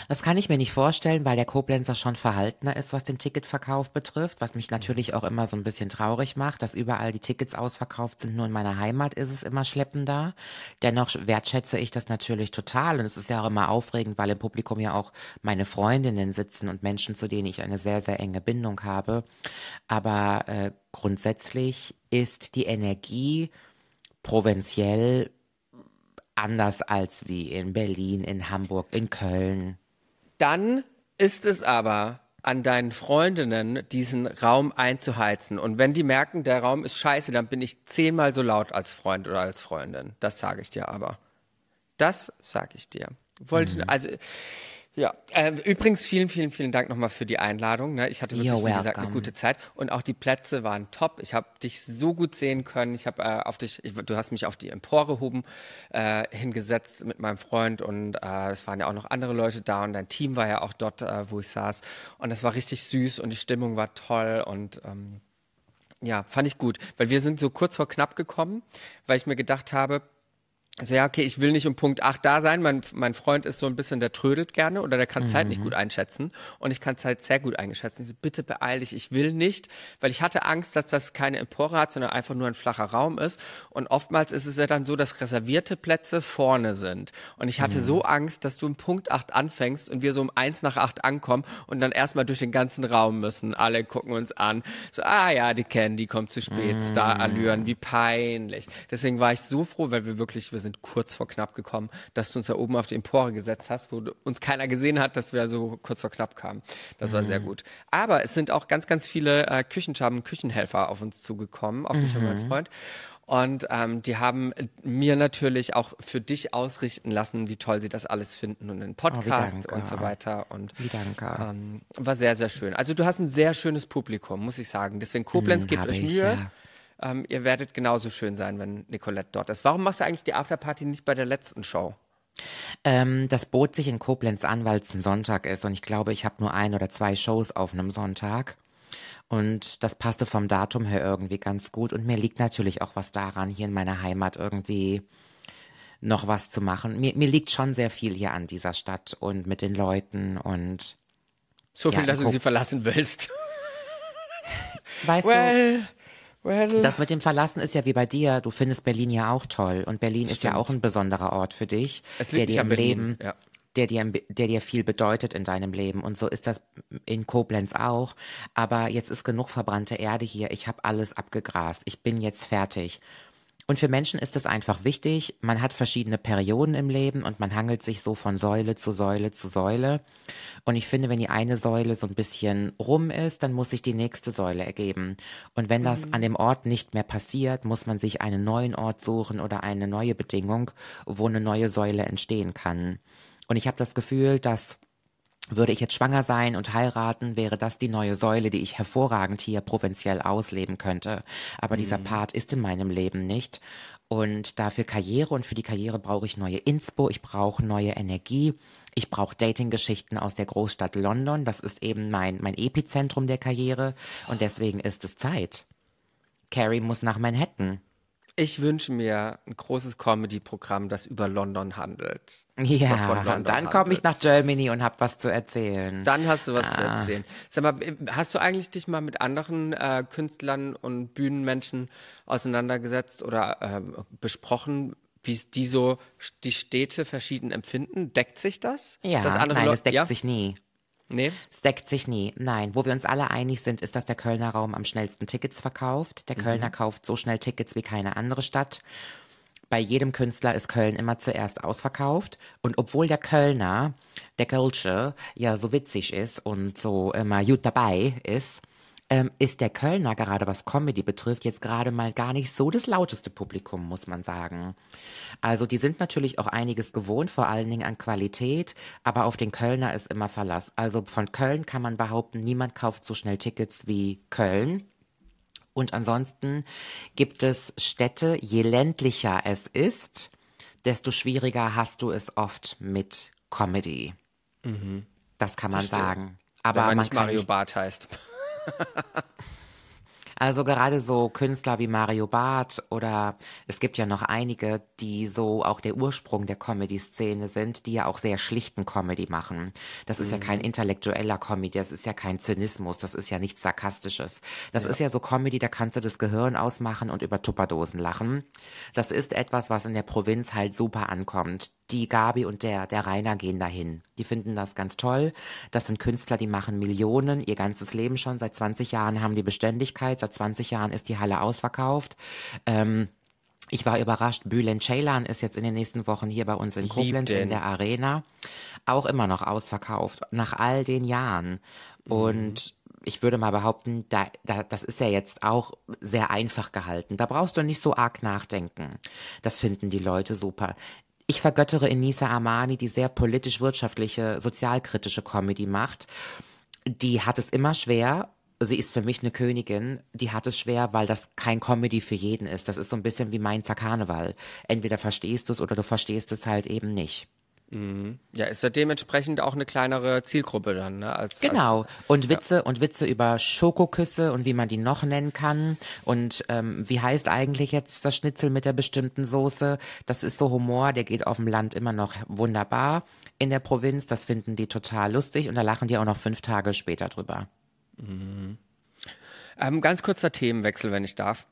Das kann ich mir nicht vorstellen, weil der Koblenzer schon verhaltener ist, was den Ticketverkauf betrifft, was mich natürlich auch immer so ein bisschen traurig macht, dass überall die Tickets ausverkauft sind. Nur in meiner Heimat ist es immer schleppender. Dennoch wertschätze ich das natürlich total und es ist ja auch immer aufregend, weil im Publikum ja auch meine Freundinnen sitzen und Menschen, zu denen ich eine sehr, sehr enge Bindung habe. Aber äh, grundsätzlich ist die Energie provinziell anders als wie in Berlin, in Hamburg, in Köln. Dann ist es aber an deinen Freundinnen, diesen Raum einzuheizen. Und wenn die merken, der Raum ist scheiße, dann bin ich zehnmal so laut als Freund oder als Freundin. Das sage ich dir aber. Das sage ich dir. Wollte, also, ja, ähm, übrigens vielen, vielen, vielen Dank nochmal für die Einladung. Ne? Ich hatte wirklich, You're wie gesagt, eine gute Zeit und auch die Plätze waren top. Ich habe dich so gut sehen können. Ich habe äh, auf dich, ich, du hast mich auf die Empore oben äh, hingesetzt mit meinem Freund und äh, es waren ja auch noch andere Leute da und dein Team war ja auch dort, äh, wo ich saß und das war richtig süß und die Stimmung war toll und ähm, ja, fand ich gut, weil wir sind so kurz vor knapp gekommen, weil ich mir gedacht habe, also ja, okay, ich will nicht um Punkt 8 da sein. Mein, mein Freund ist so ein bisschen, der trödelt gerne oder der kann Zeit nicht gut einschätzen. Und ich kann Zeit sehr gut einschätzen. Ich so, bitte beeil dich, ich will nicht, weil ich hatte Angst, dass das keine Empore hat, sondern einfach nur ein flacher Raum ist. Und oftmals ist es ja dann so, dass reservierte Plätze vorne sind. Und ich hatte so Angst, dass du um Punkt 8 anfängst und wir so um 1 nach 8 ankommen und dann erstmal durch den ganzen Raum müssen. Alle gucken uns an. So, ah ja, die kennen, die kommt zu spät, Star-Allüren, wie peinlich. Deswegen war ich so froh, weil wir wirklich, wir sind kurz vor knapp gekommen, dass du uns da oben auf die Empore gesetzt hast, wo uns keiner gesehen hat, dass wir so kurz vor knapp kamen. Das war sehr gut. Aber es sind auch ganz, ganz viele äh, Küchenschaben, Küchenhelfer auf uns zugekommen, auf mich und meinen Freund. Und ähm, die haben mir natürlich auch für dich ausrichten lassen, wie toll sie das alles finden und den Podcast danke. und so weiter. Und Wie danke. ähm, war sehr, sehr schön. Also du hast ein sehr schönes Publikum, muss ich sagen. Deswegen Koblenz, Hm, gebt euch ich, Mühe. ja. Ähm, ihr werdet genauso schön sein, wenn Nicolette dort ist. Warum machst du eigentlich die Afterparty nicht bei der letzten Show? Ähm, das bot sich in Koblenz an, weil es ein Sonntag ist und ich glaube, ich habe nur ein oder zwei Shows auf einem Sonntag. Und das passte vom Datum her irgendwie ganz gut. Und mir liegt natürlich auch was daran, hier in meiner Heimat irgendwie noch was zu machen. Mir, mir liegt schon sehr viel hier an dieser Stadt und mit den Leuten und So Ja, viel, dass du sie verlassen willst. weißt du, Well, well. Das mit dem Verlassen ist ja wie bei dir. Du findest Berlin ja auch toll und Berlin ist ja auch ein besonderer Ort für dich, Es der dir im Berlin, Leben, ja. der dir, der dir viel bedeutet in deinem Leben. Und so ist das in Koblenz auch. Aber jetzt ist genug verbrannte Erde hier. Ich habe alles abgegrast. Ich bin jetzt fertig. Und für Menschen ist es einfach wichtig. Man hat verschiedene Perioden im Leben und man hangelt sich so von Säule zu Säule zu Säule. Und ich finde, wenn die eine Säule so ein bisschen rum ist, dann muss sich die nächste Säule ergeben. Und wenn das an dem Ort nicht mehr passiert, muss man sich einen neuen Ort suchen oder eine neue Bedingung, wo eine neue Säule entstehen kann. Und ich habe das Gefühl, dass würde ich jetzt schwanger sein und heiraten, wäre das die neue Säule, die ich hervorragend hier provinziell ausleben könnte. Aber dieser Part ist in meinem Leben nicht. Und dafür Karriere und für die Karriere brauche ich neue Inspo, ich brauche neue Energie, ich brauche Dating-Geschichten aus der Großstadt London. Das ist eben mein, mein Epizentrum der Karriere und deswegen ist es Zeit. Carrie muss nach Manhattan. Ich wünsche mir ein großes Comedy-Programm, das über London handelt. Ja, London dann komme ich nach Germany und habe was zu erzählen. Dann hast du was zu Ah. erzählen. Sag mal, hast du eigentlich dich mal mit anderen äh, Künstlern und Bühnenmenschen auseinandergesetzt oder ähm, besprochen, wie die so die Städte verschieden empfinden? Deckt sich das? ja, nein, Leu- es deckt ja? sich nie. Nee? Es deckt sich nie. Nein, wo wir uns alle einig sind, ist, dass der Kölner Raum am schnellsten Tickets verkauft. Der Kölner kauft so schnell Tickets wie keine andere Stadt. bei jedem Künstler ist Köln immer zuerst ausverkauft. Und obwohl der Kölner, der Kölsche, ja so witzig ist und so immer gut dabei ist, ähm, ist der Kölner, gerade was Comedy betrifft, jetzt gerade mal gar nicht so das lauteste Publikum, muss man sagen. Also die sind natürlich auch einiges gewohnt, vor allen Dingen an Qualität, aber auf den Kölner ist immer Verlass. Also von Köln kann man behaupten, niemand kauft so schnell Tickets wie Köln. Und ansonsten gibt es Städte, je ländlicher es ist, desto schwieriger hast du es oft mit Comedy. Das kann man Verstehe. sagen. Aber Wenn man man nicht Mario Barth heißt. Also gerade so Künstler wie Mario Barth oder es gibt ja noch einige, die so auch der Ursprung der Comedy-Szene sind, die ja auch sehr schlichten Comedy machen. Das ist ja kein intellektueller Comedy, das ist ja kein Zynismus, das ist ja nichts Sarkastisches. Das ist ja so Comedy, da kannst du das Gehirn ausmachen und über Tupperdosen lachen. Das ist etwas, was in der Provinz halt super ankommt. Die Gabi und der, der Rainer gehen dahin. Die finden das ganz toll. Das sind Künstler, die machen Millionen, ihr ganzes Leben schon. Seit 20 Jahren haben die Beständigkeit. Seit 20 Jahren ist die Halle ausverkauft. Ähm, ich war überrascht, Bülent Ceylan ist jetzt in den nächsten Wochen hier bei uns in Lieb Koblenz in der Arena. Auch immer noch ausverkauft, nach all den Jahren. Und ich würde mal behaupten, da, da, das ist ja jetzt auch sehr einfach gehalten. Da brauchst du nicht so arg nachdenken. Das finden die Leute super. Ich vergöttere Enisa Amani, die sehr politisch-wirtschaftliche, sozialkritische Comedy macht. Die hat es immer schwer. Sie ist für mich eine Königin. Die hat es schwer, weil das kein Comedy für jeden ist. Das ist so ein bisschen wie Mainzer Karneval. Entweder verstehst du es oder du verstehst es halt eben nicht. Ja, ist ja dementsprechend auch eine kleinere Zielgruppe dann, ne? Als, Genau. Als, Und Witze und Witze über Schokoküsse und wie man die noch nennen kann. Und ähm, wie heißt eigentlich jetzt das Schnitzel mit der bestimmten Soße? Das ist so Humor, der geht auf dem Land immer noch wunderbar. In der Provinz, das finden die total lustig und da lachen die auch noch fünf Tage später drüber. ähm, ganz kurzer Themenwechsel, wenn ich darf.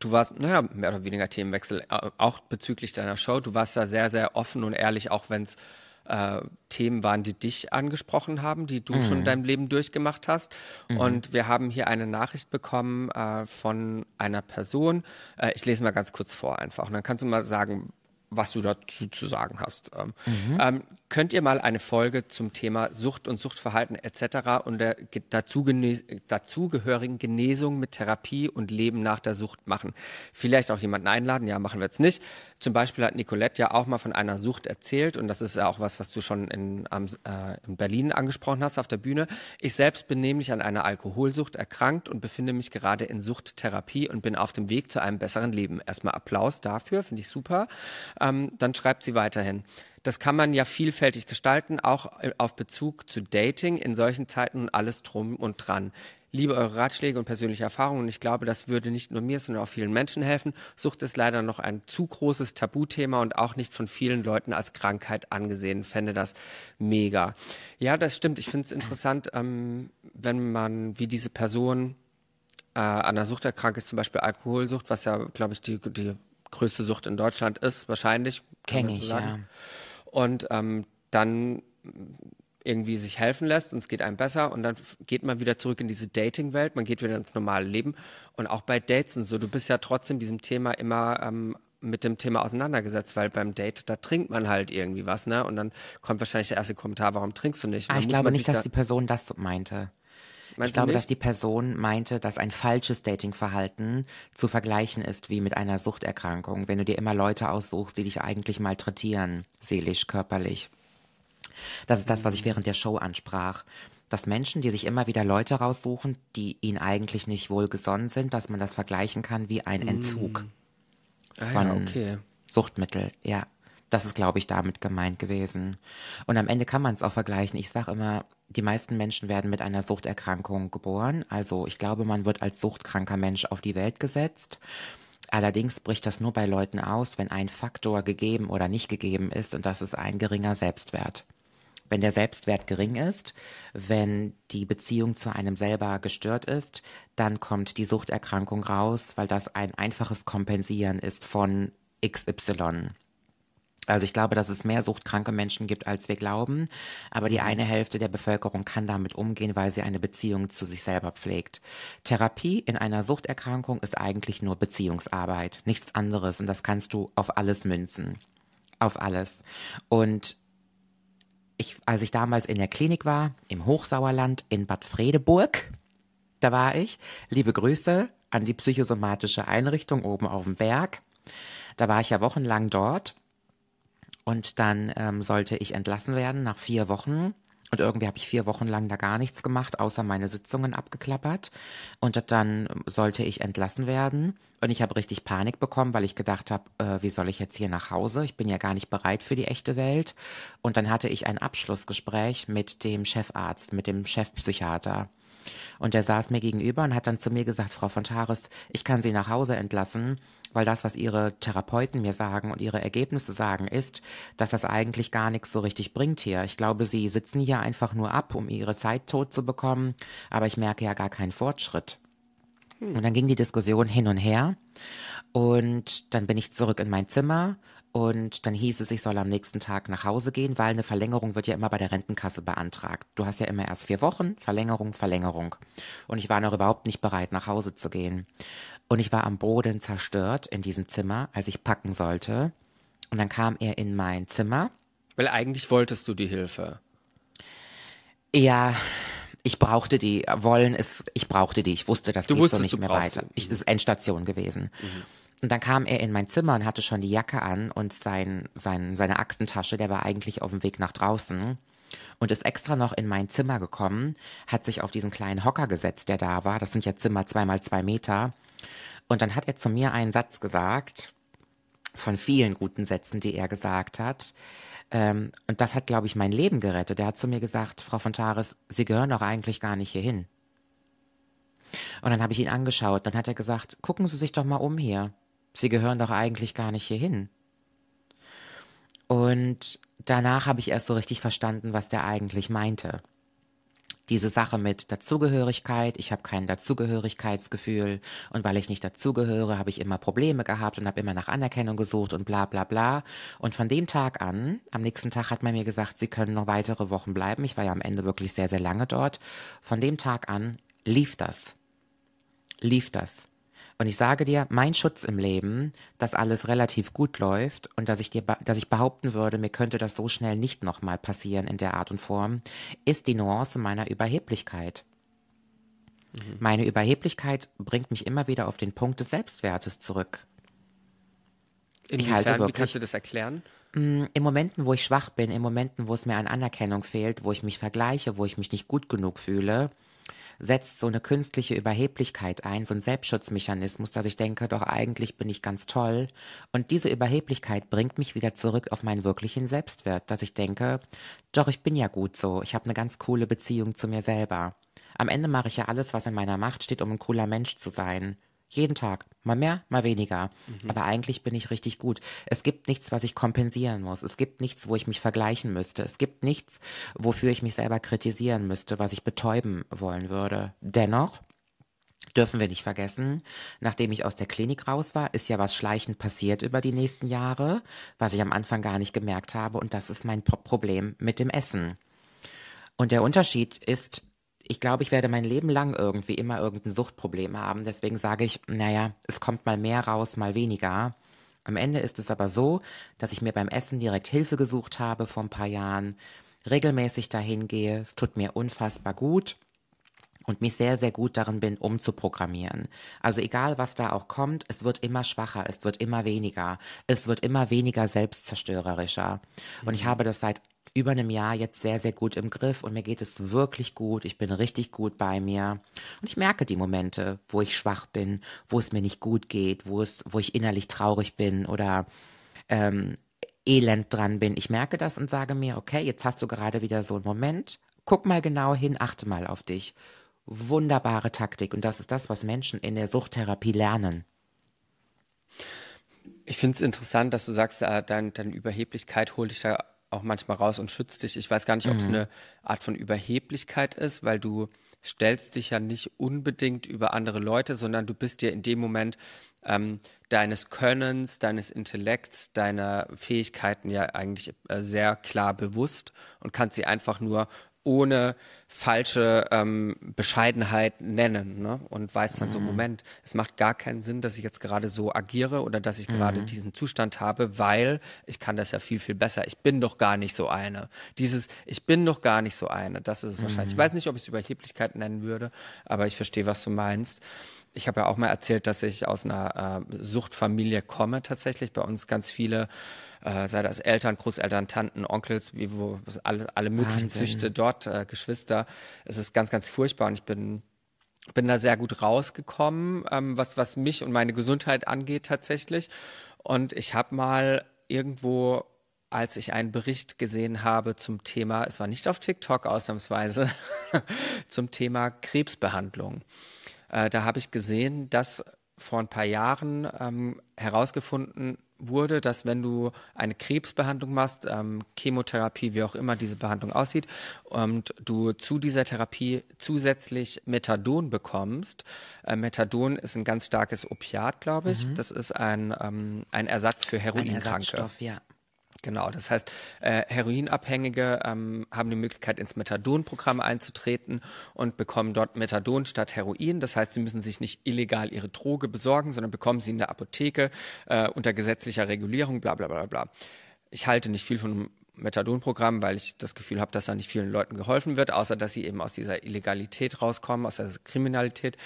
Du warst, naja, mehr oder weniger Themenwechsel, äh, auch bezüglich deiner Show. Du warst da sehr, sehr offen und ehrlich, auch wenn es äh, Themen waren, die dich angesprochen haben, die du schon in deinem Leben durchgemacht hast. Und wir haben hier eine Nachricht bekommen äh, von einer Person. Äh, ich lese mal ganz kurz vor einfach. Und dann kannst du mal sagen, was du dazu zu sagen hast. Ähm, ähm, könnt ihr mal eine Folge zum Thema Sucht und Suchtverhalten etc. und der dazugehörigen Genesung mit Therapie und Leben nach der Sucht machen? Vielleicht auch jemanden einladen, ja, machen wir jetzt nicht. Zum Beispiel hat Nicolette ja auch mal von einer Sucht erzählt und das ist ja auch was, was du schon in, am, äh, in Berlin angesprochen hast auf der Bühne. Ich selbst bin nämlich an einer Alkoholsucht erkrankt und befinde mich gerade in Suchttherapie und bin auf dem Weg zu einem besseren Leben. Erstmal Applaus dafür, finde ich super. Ähm, dann schreibt sie weiterhin. Das kann man ja vielfältig gestalten, auch äh, auf Bezug zu Dating in solchen Zeiten und alles drum und dran. Liebe eure Ratschläge und persönliche Erfahrungen und ich glaube, das würde nicht nur mir, sondern auch vielen Menschen helfen. Sucht ist leider noch ein zu großes Tabuthema und auch nicht von vielen Leuten als Krankheit angesehen. Fände das mega. Ja, das stimmt. Ich finde es interessant, ähm, wenn man wie diese Person äh, an der Sucht erkrankt ist, zum Beispiel Alkoholsucht, was ja, glaube ich, die, die größte Sucht in Deutschland ist, wahrscheinlich. kann man Kenn so ich, sagen. ja. Und ähm, dann irgendwie sich helfen lässt und es geht einem besser und dann geht man wieder zurück in diese Dating-Welt, man geht wieder ins normale Leben und auch bei Dates und so, du bist ja trotzdem diesem Thema immer ähm, mit dem Thema auseinandergesetzt, weil beim Date, da trinkt man halt irgendwie was, ne? Und dann kommt wahrscheinlich der erste Kommentar, warum trinkst du nicht? Ah, ich glaube nicht, dass da- die Person das meinte. Meinst Ich glaube, nicht? dass die Person meinte, dass ein falsches Datingverhalten zu vergleichen ist wie mit einer Suchterkrankung, wenn du dir immer Leute aussuchst, die dich eigentlich malträtieren, seelisch, körperlich. Das ist das, was ich während der Show ansprach. Dass Menschen, die sich immer wieder Leute raussuchen, die ihnen eigentlich nicht wohlgesonnen sind, dass man das vergleichen kann wie ein Entzug ah, ja, von okay. Suchtmittel, ja. Das ist, glaube ich, damit gemeint gewesen. Und am Ende kann man es auch vergleichen. Ich sage immer, die meisten Menschen werden mit einer Suchterkrankung geboren. Also ich glaube, man wird als suchtkranker Mensch auf die Welt gesetzt. Allerdings bricht das nur bei Leuten aus, wenn ein Faktor gegeben oder nicht gegeben ist und das ist ein geringer Selbstwert. Wenn der Selbstwert gering ist, wenn die Beziehung zu einem selber gestört ist, dann kommt die Suchterkrankung raus, weil das ein einfaches Kompensieren ist von XY. Also ich glaube, dass es mehr suchtkranke Menschen gibt, als wir glauben. Aber die eine Hälfte der Bevölkerung kann damit umgehen, weil sie eine Beziehung zu sich selber pflegt. Therapie in einer Suchterkrankung ist eigentlich nur Beziehungsarbeit, nichts anderes. Und das kannst du auf alles münzen. Auf alles. Und ich, als ich damals in der Klinik war, im Hochsauerland in Bad Fredeburg, da war ich. Liebe Grüße an die psychosomatische Einrichtung oben auf dem Berg. Da war ich ja wochenlang dort und dann ähm, sollte ich entlassen werden nach vier Wochen. Und irgendwie habe ich vier Wochen lang da gar nichts gemacht, außer meine Sitzungen abgeklappert. Und dann sollte ich entlassen werden. Und ich habe richtig Panik bekommen, weil ich gedacht habe, äh, wie soll ich jetzt hier nach Hause? Ich bin ja gar nicht bereit für die echte Welt. Und dann hatte ich ein Abschlussgespräch mit dem Chefarzt, mit dem Chefpsychiater. Und der saß mir gegenüber und hat dann zu mir gesagt, Frau von Tares, ich kann Sie nach Hause entlassen, weil das, was Ihre Therapeuten mir sagen und Ihre Ergebnisse sagen, ist, dass das eigentlich gar nichts so richtig bringt hier. Ich glaube, Sie sitzen hier einfach nur ab, um Ihre Zeit tot zu bekommen, aber ich merke ja gar keinen Fortschritt. Hm. Und dann ging die Diskussion hin und her und dann bin ich zurück in mein Zimmer und dann hieß es, ich soll am nächsten Tag nach Hause gehen, weil eine Verlängerung wird ja immer bei der Rentenkasse beantragt. Du hast ja immer erst vier Wochen, Verlängerung, Verlängerung. Und ich war noch überhaupt nicht bereit, nach Hause zu gehen. Und ich war am Boden zerstört in diesem Zimmer, als ich packen sollte. Und dann kam er in mein Zimmer. Weil eigentlich wolltest du die Hilfe. Ja, ich brauchte die. Wollen ist, ich brauchte die. Ich wusste, das du geht wusstest, so nicht mehr weiter. Ich, Mhm. ist Endstation gewesen. Und dann kam er in mein Zimmer und hatte schon die Jacke an und sein, sein, seine Aktentasche, der war eigentlich auf dem Weg nach draußen und ist extra noch in mein Zimmer gekommen, hat sich auf diesen kleinen Hocker gesetzt, der da war. Das sind ja Zimmer zweimal zwei Meter. Und dann hat er zu mir einen Satz gesagt, von vielen guten Sätzen, die er gesagt hat. Ähm, und das hat, glaube ich, mein Leben gerettet. Er hat zu mir gesagt, Frau von Tares, Sie gehören doch eigentlich gar nicht hierhin. Und dann habe ich ihn angeschaut. Dann hat er gesagt, gucken Sie sich doch mal um hier. Sie gehören doch eigentlich gar nicht hierhin. Und danach habe ich erst so richtig verstanden, was der eigentlich meinte. Diese Sache mit Dazugehörigkeit, ich habe kein Dazugehörigkeitsgefühl und weil ich nicht dazugehöre, habe ich immer Probleme gehabt und habe immer nach Anerkennung gesucht und bla bla bla. Und von dem Tag an, am nächsten Tag hat man mir gesagt, sie können noch weitere Wochen bleiben. Ich war ja am Ende wirklich sehr, sehr lange dort. Von dem Tag an lief das. Lief das. Und ich sage dir, mein Schutz im Leben, dass alles relativ gut läuft und dass ich dir, dass ich behaupten würde, mir könnte das so schnell nicht nochmal passieren in der Art und Form, ist die Nuance meiner Überheblichkeit. Meine Überheblichkeit bringt mich immer wieder auf den Punkt des Selbstwertes zurück. Inwiefern, halte wie wirklich- kannst du das erklären? In Momenten, wo ich schwach bin, in Momenten, wo es mir an Anerkennung fehlt, wo ich mich vergleiche, wo ich mich nicht gut genug fühle, setzt so eine künstliche Überheblichkeit ein, so ein Selbstschutzmechanismus, dass ich denke, doch eigentlich bin ich ganz toll. Und diese Überheblichkeit bringt mich wieder zurück auf meinen wirklichen Selbstwert, dass ich denke, doch ich bin ja gut so, ich habe eine ganz coole Beziehung zu mir selber. Am Ende mache ich ja alles, was in meiner Macht steht, um ein cooler Mensch zu sein. Jeden Tag. Mal mehr, mal weniger. Aber eigentlich bin ich richtig gut. Es gibt nichts, was ich kompensieren muss. Es gibt nichts, wo ich mich vergleichen müsste. Es gibt nichts, wofür ich mich selber kritisieren müsste, was ich betäuben wollen würde. Dennoch dürfen wir nicht vergessen, nachdem ich aus der Klinik raus war, ist ja was schleichend passiert über die nächsten Jahre, was ich am Anfang gar nicht gemerkt habe. Und das ist mein Pro- Problem mit dem Essen. Und der Unterschied ist, ich glaube, ich werde mein Leben lang irgendwie immer irgendein Suchtproblem haben. Deswegen sage ich, naja, es kommt mal mehr raus, mal weniger. Am Ende ist es aber so, dass ich mir beim Essen direkt Hilfe gesucht habe vor ein paar Jahren, regelmäßig dahin gehe. Es tut mir unfassbar gut und mich sehr, sehr gut darin bin, umzuprogrammieren. Also egal, was da auch kommt, es wird immer schwacher, es wird immer weniger, es wird immer weniger selbstzerstörerischer. Und ich habe das seit über einem Jahr jetzt sehr, sehr gut im Griff und mir geht es wirklich gut. Ich bin richtig gut bei mir. Und ich merke die Momente, wo ich schwach bin, wo es mir nicht gut geht, wo es, wo ich innerlich traurig bin oder ähm, elend dran bin. Ich merke das und sage mir, okay, jetzt hast du gerade wieder so einen Moment. Guck mal genau hin, achte mal auf dich. Wunderbare Taktik. Und das ist das, was Menschen in der Suchttherapie lernen. Ich finde es interessant, dass du sagst, äh, dein, deine Überheblichkeit holt dich da auch manchmal raus und schützt dich. Ich weiß gar nicht, ob es eine Art von Überheblichkeit ist, weil du stellst dich ja nicht unbedingt über andere Leute, sondern du bist dir in dem Moment ähm, deines Könnens, deines Intellekts, deiner Fähigkeiten ja eigentlich äh, sehr klar bewusst und kannst sie einfach nur ohne falsche ähm, Bescheidenheit nennen ne? und weiß dann so, Mhm. Moment, es macht gar keinen Sinn, dass ich jetzt gerade so agiere oder dass ich gerade Mhm. diesen Zustand habe, weil ich kann das ja viel, viel besser. Ich bin doch gar nicht so eine. Dieses, ich bin doch gar nicht so eine, das ist es wahrscheinlich. Ich Mhm. weiß nicht, ob ich es Überheblichkeit nennen würde, aber ich verstehe, was du meinst. Ich habe ja auch mal erzählt, dass ich aus einer äh, Suchtfamilie komme tatsächlich. Bei uns ganz viele, äh, sei das Eltern, Großeltern, Tanten, Onkels, wie wo alle, alle möglichen Wahnsinn. Züchte dort, äh, Geschwister. Es ist ganz, ganz furchtbar und ich bin bin da sehr gut rausgekommen, ähm, was, was mich und meine Gesundheit angeht tatsächlich. Und ich habe mal irgendwo, als ich einen Bericht gesehen habe zum Thema, es war nicht auf TikTok ausnahmsweise, zum Thema Krebsbehandlung. Äh, da habe ich gesehen, dass vor ein paar Jahren ähm, herausgefunden wurde, dass wenn du eine Krebsbehandlung machst, ähm, Chemotherapie, wie auch immer diese Behandlung aussieht, und du zu dieser Therapie zusätzlich Methadon bekommst. Äh, Methadon ist ein ganz starkes Opiat, glaube ich. Das ist ein, ähm, ein Ersatz für Ein Heroinkranke. Ersatzstoff, ja. Genau, das heißt, äh, Heroinabhängige ähm, haben die Möglichkeit, ins Methadon-Programm einzutreten und bekommen dort Methadon statt Heroin. Das heißt, sie müssen sich nicht illegal ihre Droge besorgen, sondern bekommen sie in der Apotheke äh, unter gesetzlicher Regulierung, bla bla bla bla. Ich halte nicht viel von Methadon-Programm, weil ich das Gefühl habe, dass da nicht vielen Leuten geholfen wird, außer dass sie eben aus dieser Illegalität rauskommen, aus der Kriminalität.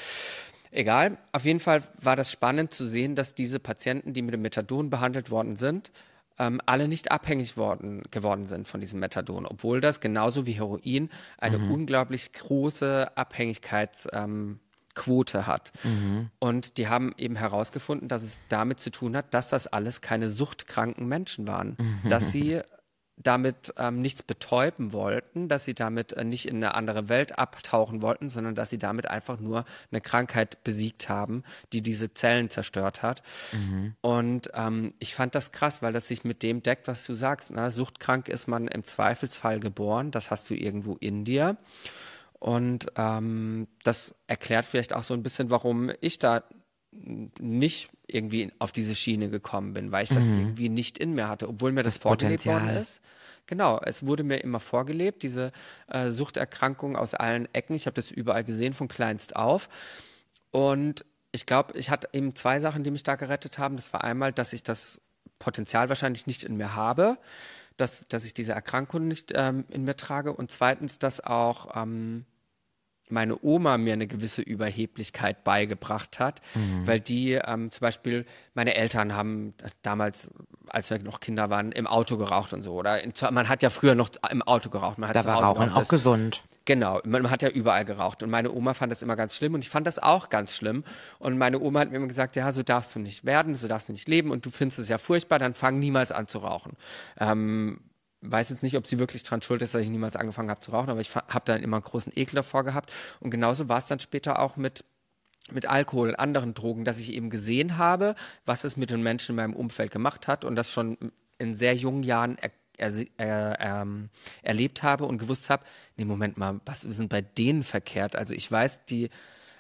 Egal, auf jeden Fall war das spannend zu sehen, dass diese Patienten, die mit dem Methadon behandelt worden sind, ähm, alle nicht abhängig worden, geworden sind von diesem Methadon, obwohl das genauso wie Heroin eine unglaublich große Abhängigkeits- ähm, Quote hat. Und die haben eben herausgefunden, dass es damit zu tun hat, dass das alles keine suchtkranken Menschen waren, dass sie damit ähm, nichts betäuben wollten, dass sie damit äh, nicht in eine andere Welt abtauchen wollten, sondern dass sie damit einfach nur eine Krankheit besiegt haben, die diese Zellen zerstört hat. Und ähm, ich fand das krass, weil das sich mit dem deckt, was du sagst. Ne? Suchtkrank ist man im Zweifelsfall geboren, das hast du irgendwo in dir. Und ähm, das erklärt vielleicht auch so ein bisschen, warum ich da nicht irgendwie auf diese Schiene gekommen bin, weil ich das irgendwie nicht in mir hatte, obwohl mir das, vorgelebt worden Potenzial. ist. Genau, es wurde mir immer vorgelebt, diese äh, Suchterkrankung aus allen Ecken. Ich habe das überall gesehen, von kleinst auf. Und ich glaube, ich hatte eben zwei Sachen, die mich da gerettet haben. Das war einmal, dass ich das Potenzial wahrscheinlich nicht in mir habe, dass, dass ich diese Erkrankung nicht ähm, in mir trage. Und zweitens, dass auch ähm, meine Oma mir eine gewisse Überheblichkeit beigebracht hat, weil die ähm, zum Beispiel, meine Eltern haben damals, als wir noch Kinder waren, im Auto geraucht und so. Oder in, man hat ja früher noch im Auto geraucht. Man hat Da war Rauchen auch Das- gesund. Genau, man man hat ja überall geraucht und meine Oma fand das immer ganz schlimm und ich fand das auch ganz schlimm und meine Oma hat mir immer gesagt, ja, so darfst du nicht werden, so darfst du nicht leben und du findest es ja furchtbar, dann fang niemals an zu rauchen. Ähm, weiß jetzt nicht, ob sie wirklich dran schuld ist, dass ich niemals angefangen habe zu rauchen, aber ich habe dann immer einen großen Ekel davor gehabt und genauso war es dann später auch mit mit Alkohol, anderen Drogen, dass ich eben gesehen habe, was es mit den Menschen in meinem Umfeld gemacht hat und das schon in sehr jungen Jahren er, er, er, ähm, erlebt habe und gewusst habe, nee, Moment mal, was ist denn bei denen verkehrt? Also ich weiß, die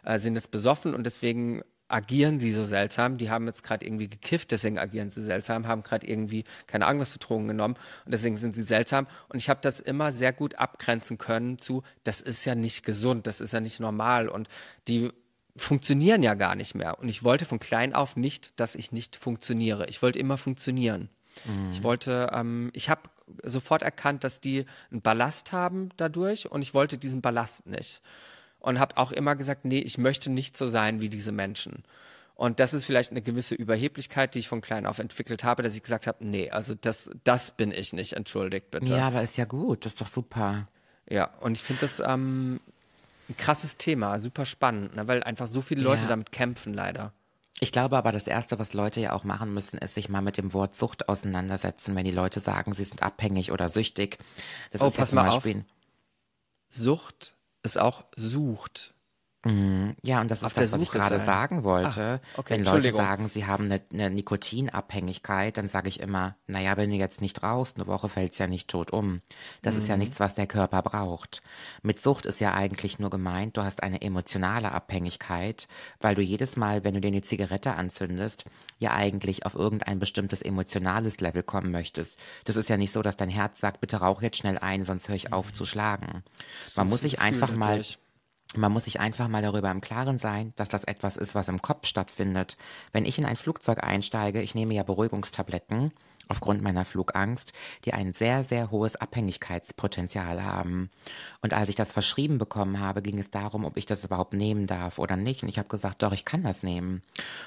äh, sind jetzt besoffen und deswegen agieren sie so seltsam. Die haben jetzt gerade irgendwie gekifft, deswegen agieren sie seltsam, haben gerade irgendwie keine Ahnung was zu Drogen genommen und deswegen sind sie seltsam. Und ich habe das immer sehr gut abgrenzen können zu, das ist ja nicht gesund, das ist ja nicht normal und die funktionieren ja gar nicht mehr. Und ich wollte von klein auf nicht, dass ich nicht funktioniere. Ich wollte immer funktionieren. Ich wollte, ähm, ich habe sofort erkannt, dass die einen Ballast haben dadurch und ich wollte diesen Ballast nicht. Und habe auch immer gesagt, nee, ich möchte nicht so sein wie diese Menschen. Und das ist vielleicht eine gewisse Überheblichkeit, die ich von klein auf entwickelt habe, dass ich gesagt habe, nee, also das, das bin ich nicht, entschuldigt bitte. Ja, aber ist ja gut, das ist doch super. Ja, und ich finde das ähm, ein krasses Thema, super spannend, ne, weil einfach so viele Leute Ja. damit kämpfen, leider. Ich glaube aber, das Erste, was Leute ja auch machen müssen, ist sich mal mit dem Wort Sucht auseinandersetzen, wenn die Leute sagen, sie sind abhängig oder süchtig. Das Oh, ist ja pass zum mal auf. Beispiel. Sucht ist auch sucht. Ja, und das ist Auf das, was ich gerade sein. sagen wollte. Ah, okay, Wenn Leute sagen, sie haben eine, eine Nikotinabhängigkeit, dann sage ich immer, naja, wenn du jetzt nicht rauchst, eine Woche fällt's ja nicht tot um. Das ist Mhm. ja nichts, was der Körper braucht. Mit Sucht ist ja eigentlich nur gemeint, du hast eine emotionale Abhängigkeit, weil du jedes Mal, wenn du dir eine Zigarette anzündest, ja eigentlich auf irgendein bestimmtes emotionales Level kommen möchtest. Das ist ja nicht so, dass dein Herz sagt, bitte rauch jetzt schnell ein, sonst höre ich auf zu schlagen. Man muss sich einfach mal. Man muss sich einfach mal darüber im Klaren sein, dass das etwas ist, was im Kopf stattfindet. Wenn ich in ein Flugzeug einsteige, ich nehme ja Beruhigungstabletten aufgrund meiner Flugangst, die ein sehr, sehr hohes Abhängigkeitspotenzial haben. Und als ich das verschrieben bekommen habe, ging es darum, ob ich das überhaupt nehmen darf oder nicht. Und ich habe gesagt, doch, ich kann das nehmen.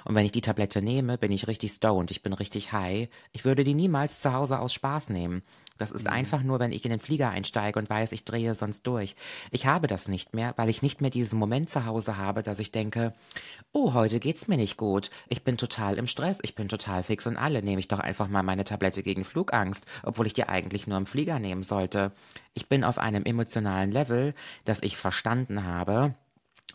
Und wenn ich die Tablette nehme, bin ich richtig stoned, ich bin richtig high. Ich würde die niemals zu Hause aus Spaß nehmen. Das ist einfach nur, wenn ich in den Flieger einsteige und weiß, ich drehe sonst durch. Ich habe das nicht mehr, weil ich nicht mehr diesen Moment zu Hause habe, dass ich denke, oh, heute geht's mir nicht gut. Ich bin total im Stress, ich bin total fix und alle. Nehme ich doch einfach mal meine Tablette gegen Flugangst, obwohl ich die eigentlich nur im Flieger nehmen sollte. Ich bin auf einem emotionalen Level, dass ich verstanden habe,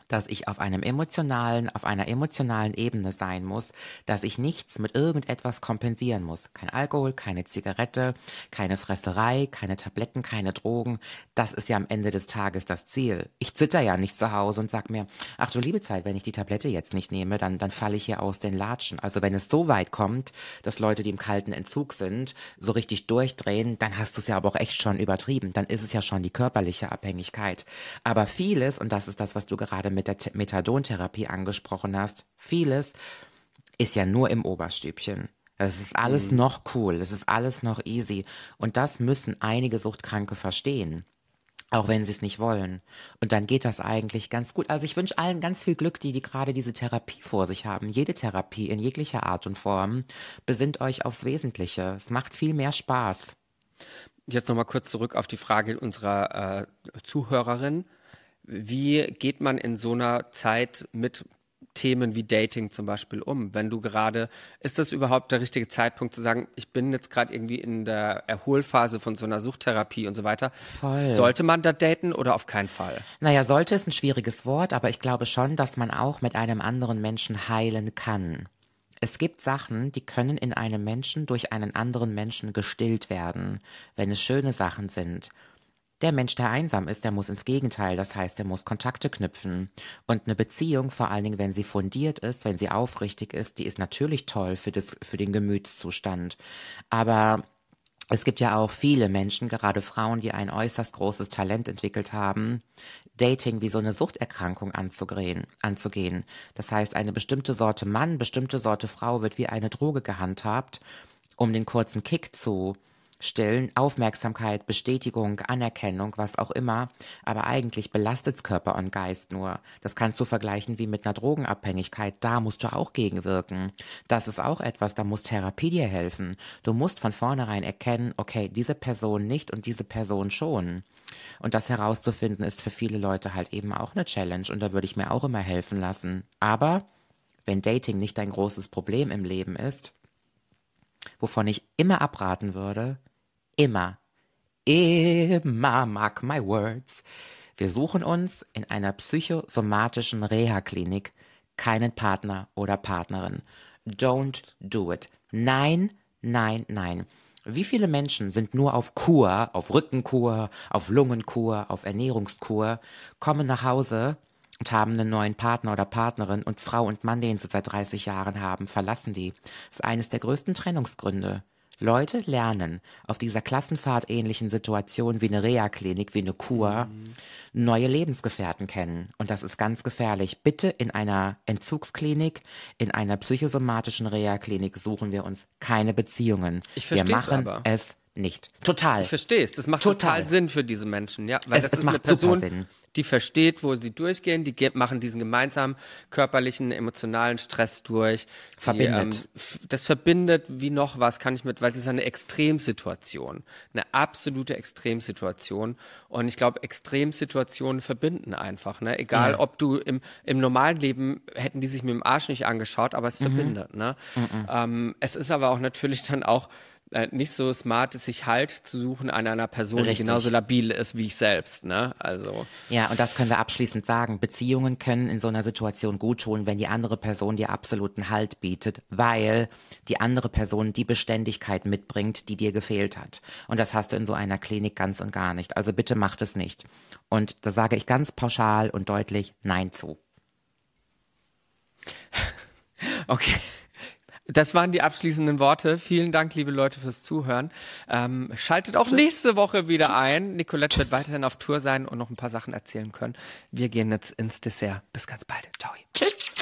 dass ich auf einem emotionalen, auf einer emotionalen Ebene sein muss, dass ich nichts mit irgendetwas kompensieren muss. Kein Alkohol, keine Zigarette, keine Fresserei, keine Tabletten, keine Drogen. Das ist ja am Ende des Tages das Ziel. Ich zitter ja nicht zu Hause und sag mir, ach du liebe Zeit, wenn ich die Tablette jetzt nicht nehme, dann, dann falle ich hier aus den Latschen. Also wenn es so weit kommt, dass Leute, die im kalten Entzug sind, so richtig durchdrehen, dann hast du es ja aber auch echt schon übertrieben. Dann ist es ja schon die körperliche Abhängigkeit. Aber vieles, und das ist das, was du gerade mit der Te- Methadontherapie angesprochen hast, vieles ist ja nur im Oberstübchen. Es ist alles noch cool, es ist alles noch easy. Und das müssen einige Suchtkranke verstehen. Auch wenn sie es nicht wollen. Und dann geht das eigentlich ganz gut. Also ich wünsche allen ganz viel Glück, die, die gerade diese Therapie vor sich haben. Jede Therapie in jeglicher Art und Form. Besinnt euch aufs Wesentliche. Es macht viel mehr Spaß. Jetzt nochmal kurz zurück auf die Frage unserer äh, Zuhörerin. Wie geht man in so einer Zeit mit Themen wie Dating zum Beispiel um? Wenn du gerade, ist das überhaupt der richtige Zeitpunkt zu sagen, ich bin jetzt gerade irgendwie in der Erholphase von so einer Suchttherapie und so weiter? Voll. Sollte man da daten oder auf keinen Fall? Naja, sollte ist ein schwieriges Wort, aber ich glaube schon, dass man auch mit einem anderen Menschen heilen kann. Es gibt Sachen, die können in einem Menschen durch einen anderen Menschen gestillt werden, wenn es schöne Sachen sind. Der Mensch, der einsam ist, der muss ins Gegenteil, das heißt, er muss Kontakte knüpfen. Und eine Beziehung, vor allen Dingen, wenn sie fundiert ist, wenn sie aufrichtig ist, die ist natürlich toll für, das, für den Gemütszustand. Aber es gibt ja auch viele Menschen, gerade Frauen, die ein äußerst großes Talent entwickelt haben, Dating wie so eine Suchterkrankung anzugehen. anzugehen. Das heißt, eine bestimmte Sorte Mann, bestimmte Sorte Frau wird wie eine Droge gehandhabt, um den kurzen Kick zu stillen. Aufmerksamkeit, Bestätigung, Anerkennung, was auch immer. Aber eigentlich belastet's Körper und Geist nur. Das kannst du vergleichen wie mit einer Drogenabhängigkeit. Da musst du auch gegenwirken. Das ist auch etwas, da muss Therapie dir helfen. Du musst von vornherein erkennen, okay, diese Person nicht und diese Person schon. Und das herauszufinden ist für viele Leute halt eben auch eine Challenge und da würde ich mir auch immer helfen lassen. Aber wenn Dating nicht dein großes Problem im Leben ist, wovon ich immer abraten würde, immer, immer, mark my words, wir suchen uns in einer psychosomatischen Reha-Klinik keinen Partner oder Partnerin. Don't do it. Nein, nein, nein. Wie viele Menschen sind nur auf Kur, auf Rückenkur, auf Lungenkur, auf Ernährungskur, kommen nach Hause und haben einen neuen Partner oder Partnerin und Frau und Mann, den sie seit 30 Jahren haben, verlassen die. Das ist eines der größten Trennungsgründe. Leute lernen auf dieser Klassenfahrt ähnlichen Situation wie eine Reha-Klinik, wie eine Kur, neue Lebensgefährten kennen. Und das ist ganz gefährlich. Bitte in einer Entzugsklinik, in einer psychosomatischen Reha-Klinik suchen wir uns keine Beziehungen. Ich wir machen es nicht. Total. Ich verstehe es. Das macht total. Total. Sinn für diese Menschen, ja. Weil Es- das es ist eine macht super Person, Sinn. die versteht, wo sie durchgehen, die machen diesen gemeinsamen körperlichen, emotionalen Stress durch. Die, Verbindet. f- das verbindet wie noch was, kann ich mit, weil es ist eine Extremsituation. Eine absolute Extremsituation. Und ich glaube, Extremsituationen verbinden einfach, ne? Egal, Ja. ob du im, im normalen Leben hätten die sich mit dem Arsch nicht angeschaut, aber es Mhm. verbindet, ne? Ähm, es ist aber auch natürlich dann auch, äh, nicht so smart ist, sich Halt zu suchen an einer Person, Richtig. die genauso labil ist wie ich selbst. Ne? Also Ja, und das können wir abschließend sagen. Beziehungen können in so einer Situation gut tun, wenn die andere Person dir absoluten Halt bietet, weil die andere Person die Beständigkeit mitbringt, die dir gefehlt hat. Und das hast du in so einer Klinik ganz und gar nicht. Also bitte macht es nicht. Und da sage ich ganz pauschal und deutlich Nein zu. Okay. Das waren die abschließenden Worte. Vielen Dank, liebe Leute, fürs Zuhören. Ähm, schaltet auch nächste Woche wieder ein. Nicolette wird weiterhin auf Tour sein und noch ein paar Sachen erzählen können. Wir gehen jetzt ins Dessert. Bis ganz bald. Ciao. Tschüss.